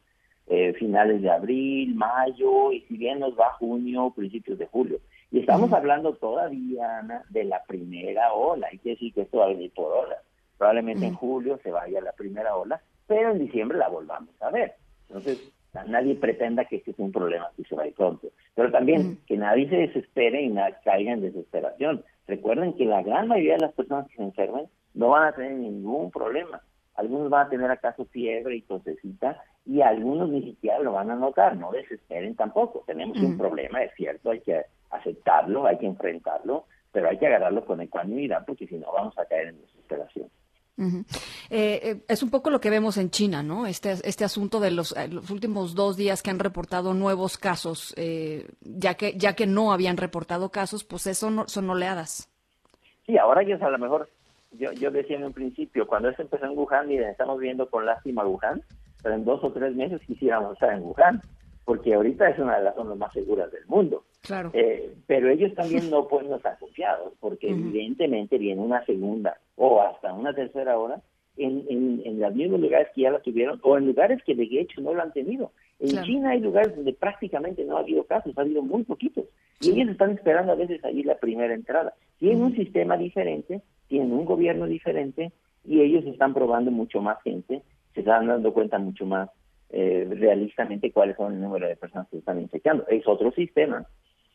eh, finales de abril, mayo, y si bien nos va junio, principios de julio. Y estamos hablando todavía, Ana, de la primera ola. Hay que decir que esto va a venir por olas. Probablemente en julio se vaya la primera ola, pero en diciembre la volvamos a ver. Entonces, nadie pretenda que este es un problema que se va a ir pronto. Pero también que nadie se desespere y nadie caiga en desesperación. Recuerden que la gran mayoría de las personas que se enfermen no van a tener ningún problema algunos van a tener acaso fiebre y tosecita y algunos ni siquiera lo van a notar, no desesperen tampoco, tenemos un problema, es cierto, hay que aceptarlo, hay que enfrentarlo, pero hay que agarrarlo con ecuanimidad porque si no vamos a caer en desesperación. Eh, eh, es un poco lo que vemos en China, ¿no? Este, este asunto de los, eh, los últimos dos días que han reportado nuevos casos, ya, que, ya que no habían reportado casos, pues eso son oleadas. Sí, ahora ellos a lo mejor yo, yo decía en un principio, cuando esto empezó en Wuhan, miren, estamos viendo con lástima Wuhan, pero en dos o tres meses quisiéramos estar en Wuhan, porque ahorita es una de las zonas más seguras del mundo. Claro. Eh, pero ellos también no pueden estar confiados, porque evidentemente viene una segunda o hasta una tercera hora en, en, en los mismos lugares que ya la tuvieron, o en lugares que de hecho no lo han tenido. En China hay lugares donde prácticamente no ha habido casos, ha habido muy poquitos. Y ellos están esperando a veces allí la primera entrada. Tienen un sistema diferente, tienen un gobierno diferente y ellos están probando mucho más gente, se están dando cuenta mucho más eh, realistamente cuáles son el número de personas que están infectando. Es otro sistema,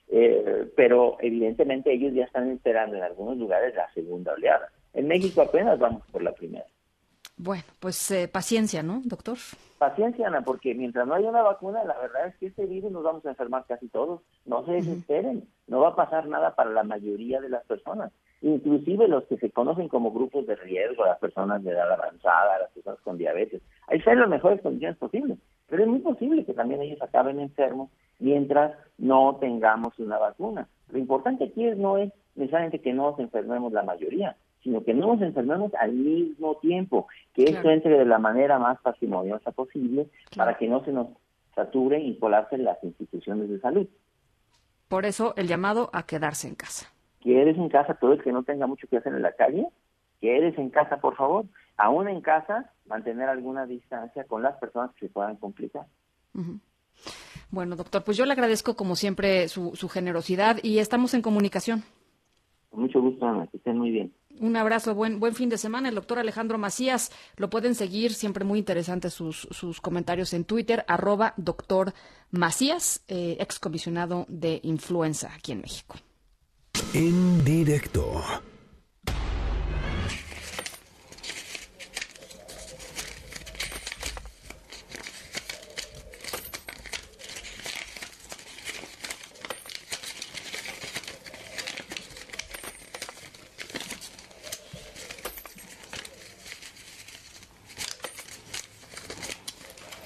eh, pero evidentemente ellos ya están esperando en algunos lugares la segunda oleada. En México apenas vamos por la primera. Bueno, pues eh, paciencia, ¿no, doctor? Paciencia, Ana, porque mientras no haya una vacuna, la verdad es que este virus nos vamos a enfermar casi todos. No se desesperen, no va a pasar nada para la mayoría de las personas inclusive los que se conocen como grupos de riesgo, las personas de edad avanzada, las personas con diabetes. Hay que las mejores condiciones posibles, pero es muy posible que también ellos acaben enfermos mientras no tengamos una vacuna. Lo importante aquí no es necesariamente que no nos enfermemos la mayoría, sino que no nos enfermemos al mismo tiempo, que esto entre de la manera más parsimoniosa posible para que no se nos saturen y colapsen las instituciones de salud. Por eso el llamado a quedarse en casa quedes en casa todo el que no tenga mucho que hacer en la calle, quedes en casa, por favor. Aún en casa, mantener alguna distancia con las personas que se puedan complicar. Bueno, doctor, pues yo le agradezco como siempre su, su generosidad y estamos en comunicación. Con mucho gusto, Ana, que estén muy bien. Un abrazo, buen, buen fin de semana. El doctor Alejandro Macías, lo pueden seguir, siempre muy interesantes sus, sus comentarios en Twitter, arroba doctor Macías, eh, excomisionado de influenza aquí en México. En directo.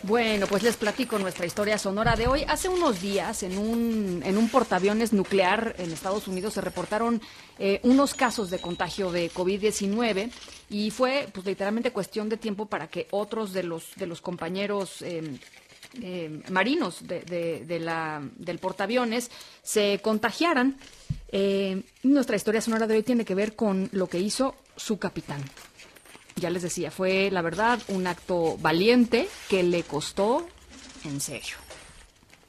Bueno, pues les platico nuestra historia sonora de hoy. Hace unos días, en un, en un portaaviones nuclear en Estados Unidos, se reportaron eh, unos casos de contagio de COVID-19 y fue, pues, literalmente cuestión de tiempo para que otros de los, de los compañeros em, em, marinos de, la, del portaaviones se contagiaran. Eh, nuestra historia sonora de hoy tiene que ver con lo que hizo su capitán ya les decía, fue la verdad un acto valiente que le costó en serio.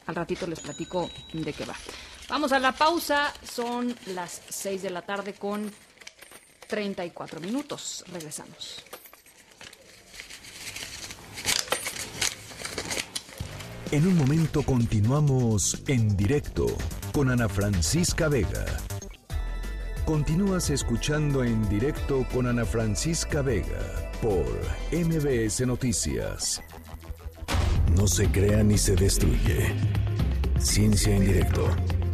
Al ratito les platico de qué va. Vamos a la pausa, son las 6 de la tarde con 34 minutos. Regresamos. En un momento continuamos en directo con Ana Francisca Vega. Continúas escuchando en directo con Ana Francisca Vega por MBS Noticias. No se crea ni se destruye. Ciencia en directo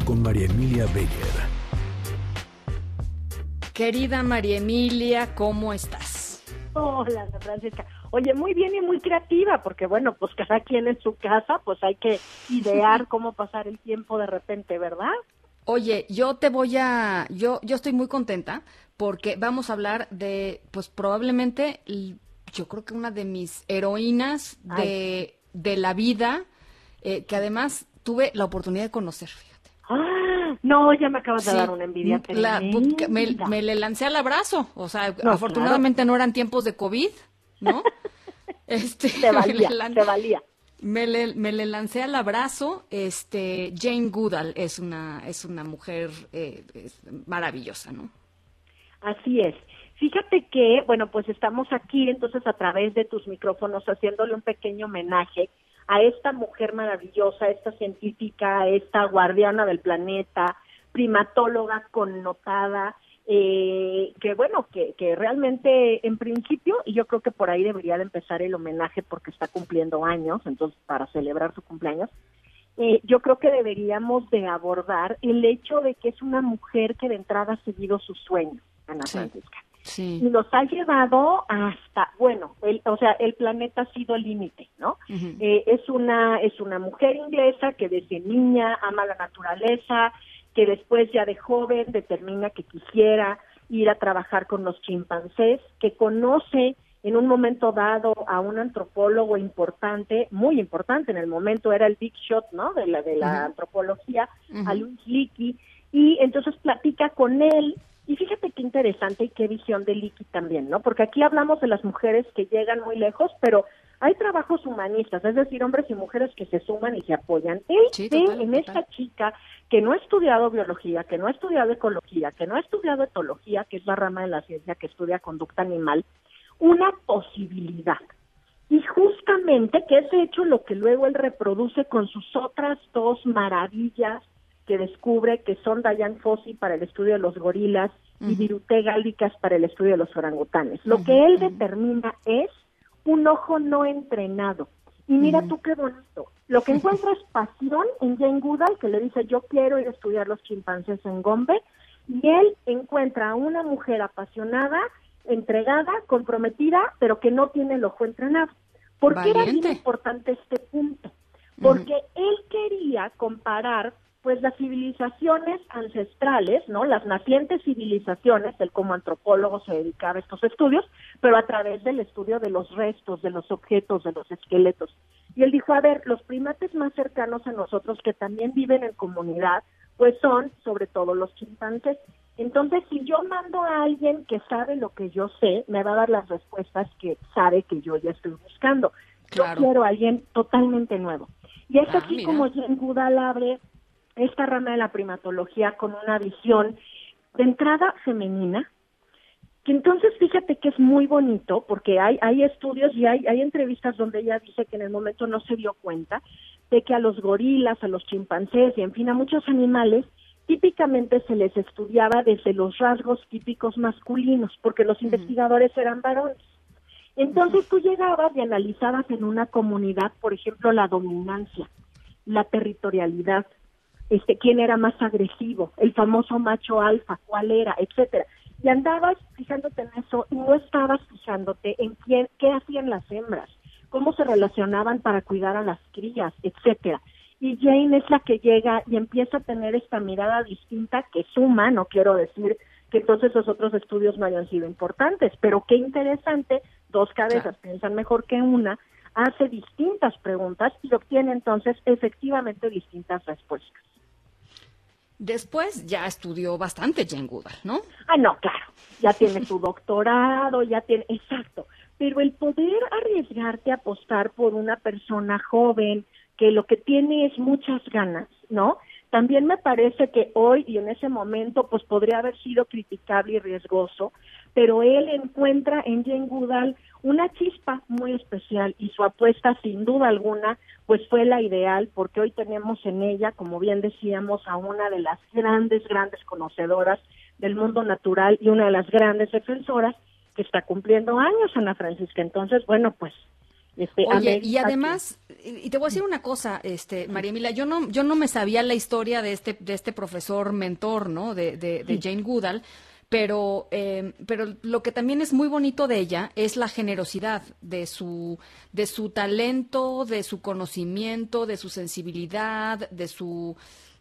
con María Emilia Beyer. Querida María Emilia, ¿cómo estás? Hola, Ana Francisca. Oye, muy bien y muy creativa, porque bueno, pues cada quien en su casa, pues hay que [LAUGHS] idear cómo pasar el tiempo de repente, ¿verdad? Oye, yo te voy a, yo, yo estoy muy contenta porque vamos a hablar de, pues probablemente, yo creo que una de mis heroínas de, de la vida, eh, que además tuve la oportunidad de conocer. fíjate. Ah, no, ya me acabas de Sí, dar una envidia la- tremenda. me, me le lancé al abrazo, o sea, No, afortunadamente no eran tiempos de COVID, ¿no? [LAUGHS] Este, Se [LAUGHS] valía, lan- se valía. Me le, me le lancé al abrazo. Este, Jane Goodall es una, es una mujer eh, maravillosa, ¿no? Así es. Fíjate que, bueno, pues estamos aquí entonces a través de tus micrófonos haciéndole un pequeño homenaje a esta mujer maravillosa, esta científica, esta guardiana del planeta, primatóloga connotada, eh, que bueno, que, que realmente en principio, y yo creo que por ahí debería de empezar el homenaje porque está cumpliendo años, entonces para celebrar su cumpleaños, eh, yo creo que deberíamos de abordar el hecho de que es una mujer que de entrada ha seguido sus sueños, Ana Francisca. Sí. Y los ha llevado hasta, bueno, el, o sea, el planeta ha sido límite, ¿no? Eh, es una es una mujer inglesa que desde niña ama la naturaleza, que después ya de joven determina que quisiera ir a trabajar con los chimpancés, que conoce en un momento dado a un antropólogo importante, muy importante en el momento, era el big shot, ¿no? De la de la antropología, a. Luis Leakey, y entonces platica con él y fíjate qué interesante y qué visión de Leakey también, ¿no? Porque aquí hablamos de las mujeres que llegan muy lejos, pero hay trabajos humanistas, es decir, hombres y mujeres que se suman y se apoyan. Él Sí, ve total, en total. esta chica que no ha estudiado biología, que no ha estudiado ecología, que no ha estudiado etología, que es la rama de la ciencia que estudia conducta animal, una posibilidad. Y justamente que es de hecho lo que luego él reproduce con sus otras dos maravillas que descubre que son Diane Fossey para el estudio de los gorilas y. Virute Galdicas para el estudio de los orangutanes. Lo que él determina es un ojo no entrenado. Y mira tú qué bonito. Lo que encuentra es pasión en Jane Goodall, que le dice yo quiero ir a estudiar los chimpancés en Gombe, y él encuentra a una mujer apasionada, entregada, comprometida, pero que no tiene el ojo entrenado. ¿Por qué era bien importante este punto? Porque él quería comparar pues las civilizaciones ancestrales, ¿no? Las nacientes civilizaciones, él como antropólogo se dedicaba a estos estudios, pero a través del estudio de los restos, de los objetos, de los esqueletos. Y él dijo, a ver, los primates más cercanos a nosotros que también viven en comunidad, pues son sobre todo los chimpancés. Entonces, si yo mando a alguien que sabe lo que yo sé, me va a dar las respuestas que sabe que yo ya estoy buscando. Claro. Yo quiero a alguien totalmente nuevo. Y es Ah, así mira. como Jane Goodall abre esta rama de la primatología con una visión de entrada femenina, que entonces fíjate que es muy bonito porque hay, hay estudios y hay, hay entrevistas donde ella dice que en el momento no se dio cuenta de que a los gorilas, a los chimpancés y en fin a muchos animales típicamente se les estudiaba desde los rasgos típicos masculinos porque los investigadores eran varones. Entonces tú llegabas y analizabas en una comunidad, por ejemplo, la dominancia, la territorialidad, este, quién era más agresivo, el famoso macho alfa, cuál era, etcétera. Y andabas fijándote en eso y no estabas fijándote en quién, qué hacían las hembras, cómo se relacionaban para cuidar a las crías, etcétera. Y Jane es la que llega y empieza a tener esta mirada distinta que suma, no quiero decir que entonces los otros estudios no hayan sido importantes, pero qué interesante, dos cabezas piensan mejor que una, hace distintas preguntas y obtiene entonces efectivamente distintas respuestas. Después ya estudió bastante Jane Goodall, ¿no? Ah, no, claro, ya tiene su [LAUGHS] doctorado, ya tiene, exacto, pero el poder arriesgarte a apostar por una persona joven que lo que tiene es muchas ganas, ¿no? También me parece que hoy y en ese momento pues podría haber sido criticable y riesgoso, pero él encuentra en Jane Goodall una chispa muy especial y su apuesta sin duda alguna pues fue la ideal porque hoy tenemos en ella, como bien decíamos, a una de las grandes, grandes conocedoras del mundo natural y una de las grandes defensoras que está cumpliendo años, Ana Francisca. Entonces, bueno, pues este, Oye, y además, y te voy a decir una cosa, este, María Emilia, yo no, yo no me sabía la historia de este, de este profesor mentor, ¿no? De, de, de Jane Goodall, pero, eh, pero lo que también es muy bonito de ella es la generosidad de su, de su talento, de su conocimiento, de su sensibilidad, de su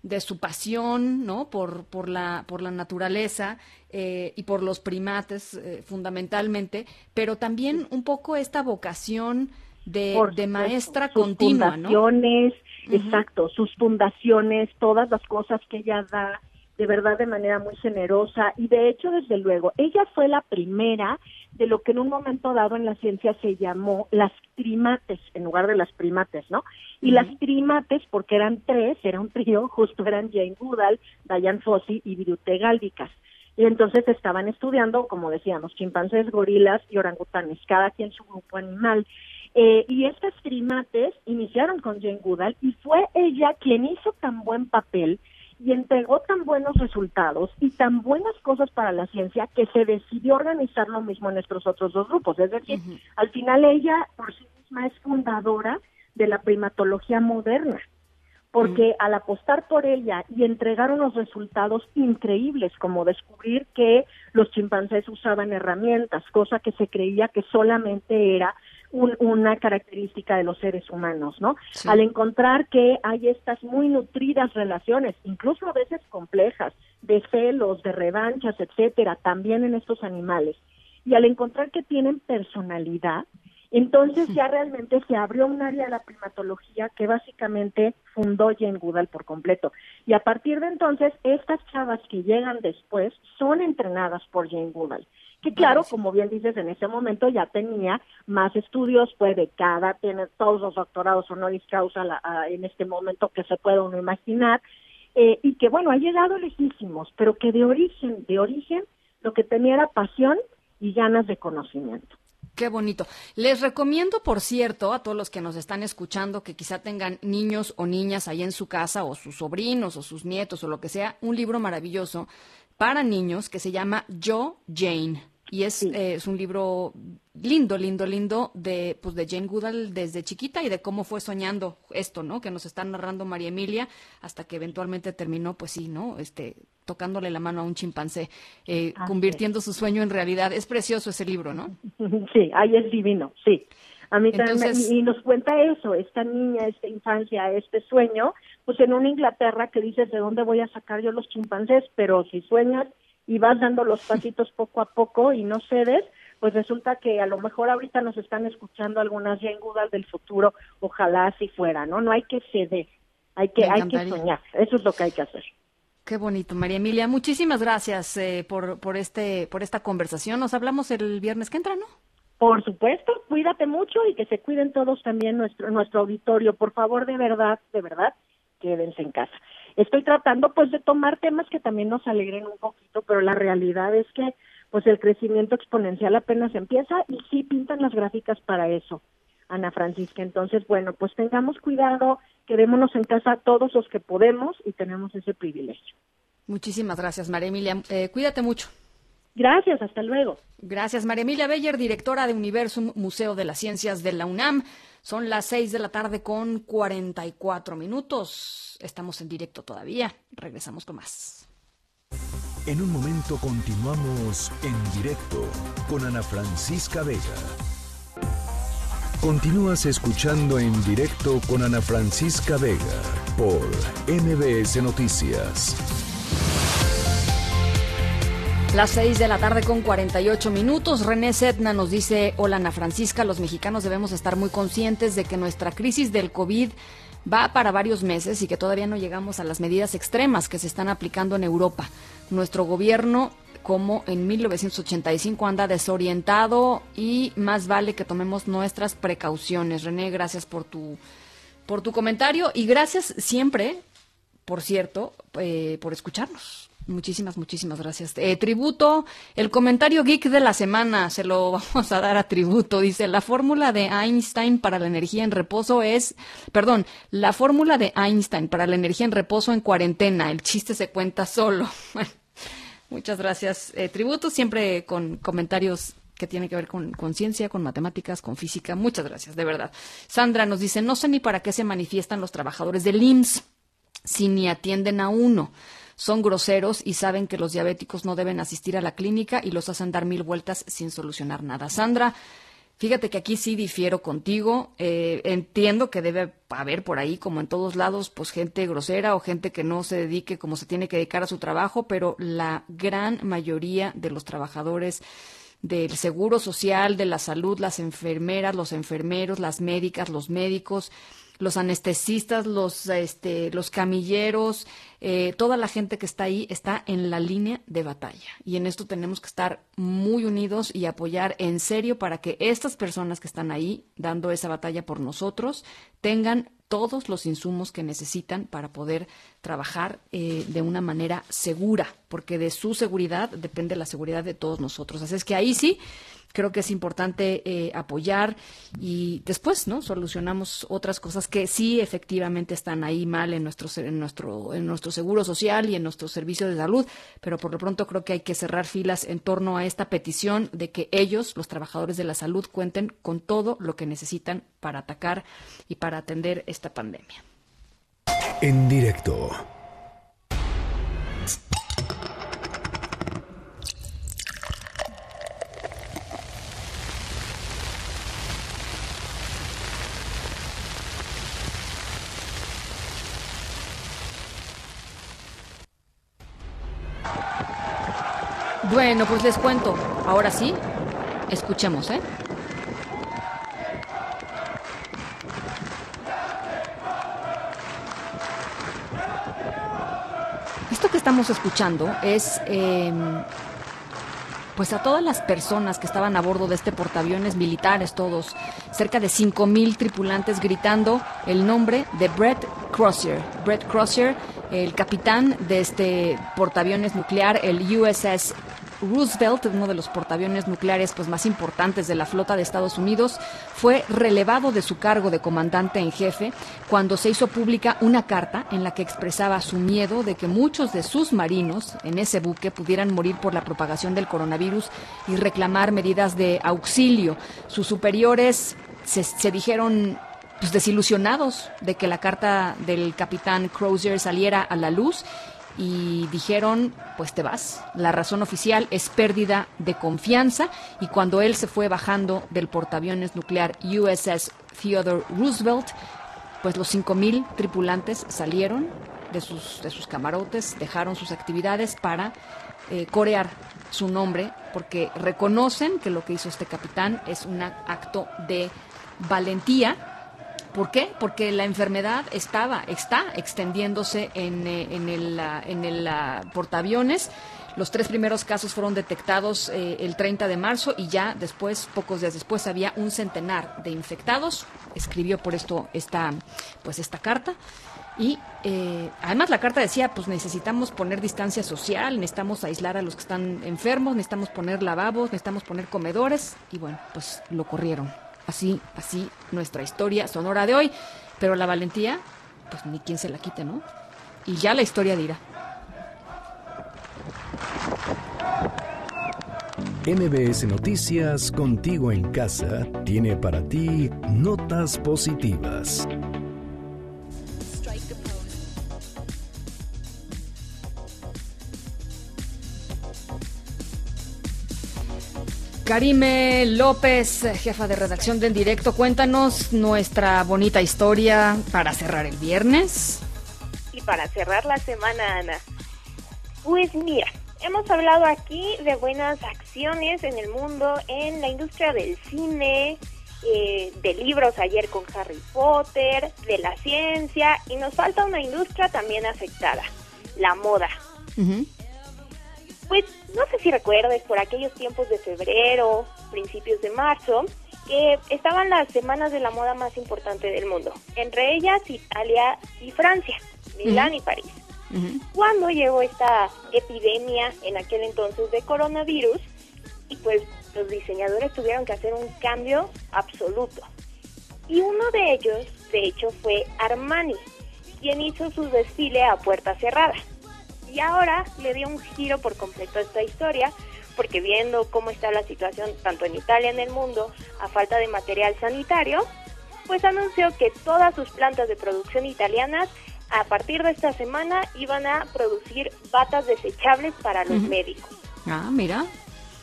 de su pasión, ¿no? Por, por, la, por la naturaleza eh, y por los primates, eh, fundamentalmente, pero también un poco esta vocación de, de maestra sus continua, fundaciones, ¿no? exacto, sus fundaciones, todas las cosas que ella da de verdad de manera muy generosa y de hecho desde luego ella fue la primera de lo que en un momento dado en la ciencia se llamó las primates en lugar de las primates, ¿no? Y las primates porque eran tres, era un trío, [LAUGHS] justo eran Jane Goodall, Diane Fossey y Virute Gálvicas. Y entonces estaban estudiando, como decíamos, chimpancés, gorilas y orangutanes, cada quien su grupo animal. Eh, y estas primates iniciaron con Jane Goodall y fue ella quien hizo tan buen papel y entregó tan buenos resultados y tan buenas cosas para la ciencia que se decidió organizar lo mismo en nuestros otros dos grupos. Es decir, al final ella por sí misma es fundadora de la primatología moderna, porque al apostar por ella y entregar unos resultados increíbles, como descubrir que los chimpancés usaban herramientas, cosa que se creía que solamente era un- una característica de los seres humanos, ¿no? Sí. Al encontrar que hay estas muy nutridas relaciones, incluso a veces complejas, de celos, de revanchas, etcétera, también en estos animales, y al encontrar que tienen personalidad, entonces ya realmente se abrió un área de la primatología que básicamente fundó Jane Goodall por completo. Y a partir de entonces, estas chavas que llegan después son entrenadas por Jane Goodall. Que claro, como bien dices, en ese momento ya tenía más estudios, fue becada, tiene todos los doctorados honoris causa la- a- en este momento que se puede uno imaginar, eh, y que bueno, ha llegado lejísimos, pero que de origen, de origen, lo que tenía era pasión y ganas de conocimiento. Qué bonito. Les recomiendo, por cierto, a todos los que nos están escuchando, que quizá tengan niños o niñas ahí en su casa, o sus sobrinos, o sus nietos, o lo que sea, un libro maravilloso para niños que se llama Yo Jane. Y es, eh, es un libro lindo, lindo, lindo de, pues de Jane Goodall desde chiquita y de cómo fue soñando esto, ¿no? Que nos está narrando María Emilia hasta que eventualmente terminó, pues sí, ¿no? Este, tocándole la mano a un chimpancé, eh, convirtiendo su sueño en realidad. Es precioso ese libro, ¿no? [LAUGHS] Sí, ahí es divino, sí. A mí también, Entonces- y nos cuenta eso, esta niña, esta infancia, este sueño, pues en una Inglaterra que dices, ¿de dónde voy a sacar yo los chimpancés? Pero si sueñas y vas dando los pasitos poco a poco y no cedes, pues resulta que a lo mejor ahorita nos están escuchando algunas Goodall del futuro, ojalá así fuera, ¿no? No hay que ceder, hay que, hay que soñar, eso es lo que hay que hacer. Qué bonito, María Emilia. Muchísimas gracias eh, por, por, este, por esta conversación. Nos hablamos el viernes que entra, ¿no? Por supuesto, cuídate mucho y que se cuiden todos también nuestro nuestro auditorio. Por favor, de verdad, de verdad, quédense en casa. Estoy tratando pues de tomar temas que también nos alegren un poquito, pero la realidad es que pues el crecimiento exponencial apenas empieza y sí pintan las gráficas para eso, Ana Francisca. Entonces, bueno, pues tengamos cuidado, quedémonos en casa todos los que podemos y tenemos ese privilegio. Muchísimas gracias, María Emilia. Eh, cuídate mucho. Gracias, hasta luego. Gracias, María Emilia Beller, directora de Universum Museo de las Ciencias de la UNAM. Son las seis de la tarde con 44 minutos. Estamos en directo todavía. Regresamos con más. En un momento continuamos en directo con Ana Francisca Vega. Continúas escuchando en directo con Ana Francisca Vega por MBS Noticias. Las 6 de la tarde con 48 minutos. René Sedna nos dice, hola Ana Francisca, los mexicanos debemos estar muy conscientes de que nuestra crisis del COVID va para varios meses y que todavía no llegamos a las medidas extremas que se están aplicando en Europa. Nuestro gobierno, como en 1985, anda desorientado y más vale que tomemos nuestras precauciones. René, gracias por tu, por tu comentario y gracias siempre por cierto, eh, por escucharnos. Muchísimas, muchísimas gracias. Eh, tributo, el comentario geek de la semana, se lo [LAUGHS] vamos a dar a tributo. Dice, la fórmula de Einstein para la energía en reposo es, perdón, la fórmula de Einstein para la energía en reposo en cuarentena. El chiste se cuenta solo. [LAUGHS] muchas gracias. Eh, tributo siempre con comentarios que tienen que ver con conciencia, con matemáticas, con física. Muchas gracias, de verdad. Sandra nos dice, no sé ni para qué se manifiestan los trabajadores del IMSS si ni atienden a uno son groseros y saben que los diabéticos no deben asistir a la clínica y los hacen dar mil vueltas sin solucionar nada. Sandra, fíjate que aquí sí difiero contigo. Eh, entiendo que debe haber por ahí, como en todos lados, pues gente grosera o gente que no se dedique como se tiene que dedicar a su trabajo, pero la gran mayoría de los trabajadores del seguro social, de la salud, las enfermeras, los enfermeros, las médicas, los médicos, los anestesistas, los, este, los camilleros, eh, toda la gente que está ahí está en la línea de batalla. Y en esto tenemos que estar muy unidos y apoyar en serio para que estas personas que están ahí dando esa batalla por nosotros tengan todos los insumos que necesitan para poder trabajar eh, de una manera segura, porque de su seguridad depende la seguridad de todos nosotros. Así es que ahí sí creo que es importante eh, apoyar y después no solucionamos otras cosas que sí efectivamente están ahí mal en nuestro en nuestro en nuestro seguro social y en nuestro servicio de salud pero por lo pronto creo que hay que cerrar filas en torno a esta petición de que ellos los trabajadores de la salud cuenten con todo lo que necesitan para atacar y para atender esta pandemia. En directo Bueno, pues les cuento. Ahora sí, escuchemos, ¿eh? Esto que estamos escuchando es, em, pues a todas las personas que estaban a bordo de este portaaviones militares, todos, cerca de 5.000 tripulantes gritando el nombre de Brett Crozier. Brett Crozier, el capitán de este portaaviones nuclear, el USS Roosevelt, uno de los portaaviones nucleares pues, más importantes de la flota de Estados Unidos, fue relevado de su cargo de comandante en jefe cuando se hizo pública una carta en la que expresaba su miedo de que muchos de sus marinos en ese buque pudieran morir por la propagación del coronavirus y reclamar medidas de auxilio. Sus superiores se, dijeron pues, desilusionados de que la carta del capitán Crozier saliera a la luz y dijeron, pues te vas. La razón oficial es pérdida de confianza y cuando él se fue bajando del portaaviones nuclear USS Theodore Roosevelt, pues los 5.000 tripulantes salieron de sus, de sus camarotes, dejaron sus actividades para eh, corear su nombre porque reconocen que lo que hizo este capitán es un acto de valentía ¿Por qué? Porque la enfermedad estaba, está extendiéndose en, eh, en el, en el portaaviones. Los tres primeros casos fueron detectados eh, el 30 de marzo y ya después, pocos días después, había un centenar de infectados. Escribió por esto esta, pues esta carta. Y eh, además la carta decía, pues necesitamos poner distancia social, necesitamos aislar a los que están enfermos, necesitamos poner lavabos, necesitamos poner comedores. Y bueno, pues lo corrieron. Así, así nuestra historia sonora de hoy. Pero la valentía, pues ni quien se la quite, ¿no? Y ya la historia dirá. MBS Noticias, contigo en casa, tiene para ti notas positivas. Karime López, jefa de redacción de En Directo, cuéntanos nuestra bonita historia para cerrar el viernes. Y para cerrar la semana, Ana. Pues mira, hemos hablado aquí de buenas acciones en el mundo, en la industria del cine, eh, de libros ayer con Harry Potter, de la ciencia, y nos falta una industria también afectada, la moda. Pues no sé si recuerdes por aquellos tiempos de febrero, principios de marzo, que estaban las semanas de la moda más importante del mundo, entre ellas Italia y Francia. Milán y París. Cuando llegó esta epidemia en aquel entonces de coronavirus, y pues los diseñadores tuvieron que hacer un cambio absoluto. Y uno de ellos, de hecho, fue Armani, quien hizo su desfile a puerta cerrada. Y ahora le dio un giro por completo a esta historia, porque viendo cómo está la situación tanto en Italia en el mundo, a falta de material sanitario, pues anunció que todas sus plantas de producción italianas a partir de esta semana iban a producir batas desechables para los médicos. Ah, mira,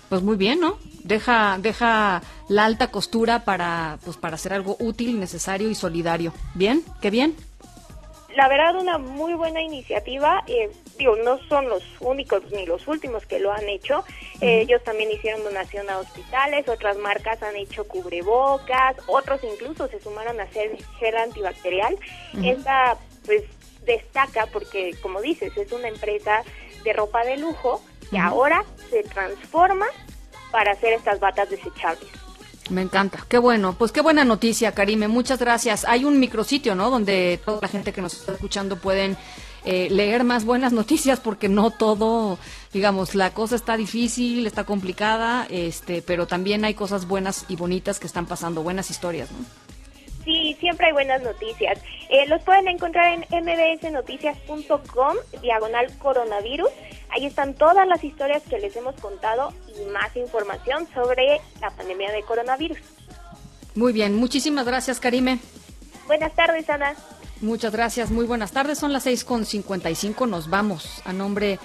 pues muy bien, ¿no? Deja, deja la alta costura para, pues para hacer algo útil, necesario y solidario. Bien, qué bien. La verdad, una muy buena iniciativa. Eh, digo, no son los únicos ni los últimos que lo han hecho. Eh, ellos también hicieron donación a hospitales, otras marcas han hecho cubrebocas, otros incluso se sumaron a hacer gel antibacterial. Esta, pues, destaca porque, como dices, es una empresa de ropa de lujo que ahora se transforma para hacer estas batas desechables. Me encanta, qué bueno, pues qué buena noticia, Karime, muchas gracias. Hay un micrositio, ¿no? Donde toda la gente que nos está escuchando pueden eh, leer más buenas noticias porque no todo, digamos, la cosa está difícil, está complicada, este, pero también hay cosas buenas y bonitas que están pasando, buenas historias, ¿no? Sí, siempre hay buenas noticias. Eh, los pueden encontrar en mbsnoticias.com, diagonal coronavirus. Ahí están todas las historias que les hemos contado y más información sobre la pandemia de coronavirus. Muy bien, muchísimas gracias, Karime. Buenas tardes, Ana. Muchas gracias, muy buenas tardes. Son las 6.55, nos vamos. A nombre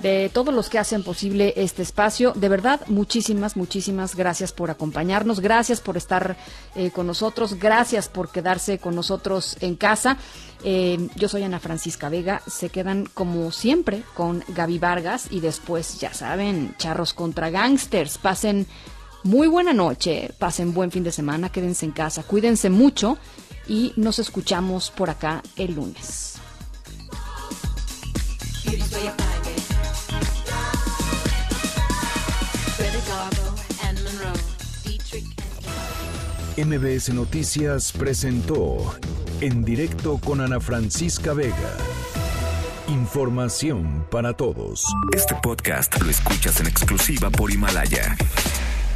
de todos los que hacen posible este espacio. De verdad, muchísimas, muchísimas gracias por acompañarnos, gracias por estar eh, con nosotros, gracias por quedarse con nosotros en casa. Eh, yo soy Ana Francisca Vega, se quedan como siempre con Gaby Vargas y después, ya saben, charros contra gangsters. Pasen muy buena noche, pasen buen fin de semana, quédense en casa, cuídense mucho y nos escuchamos por acá el lunes. MBS Noticias presentó en directo con Ana Francisca Vega. Información para todos. Este podcast lo escuchas en exclusiva por Himalaya.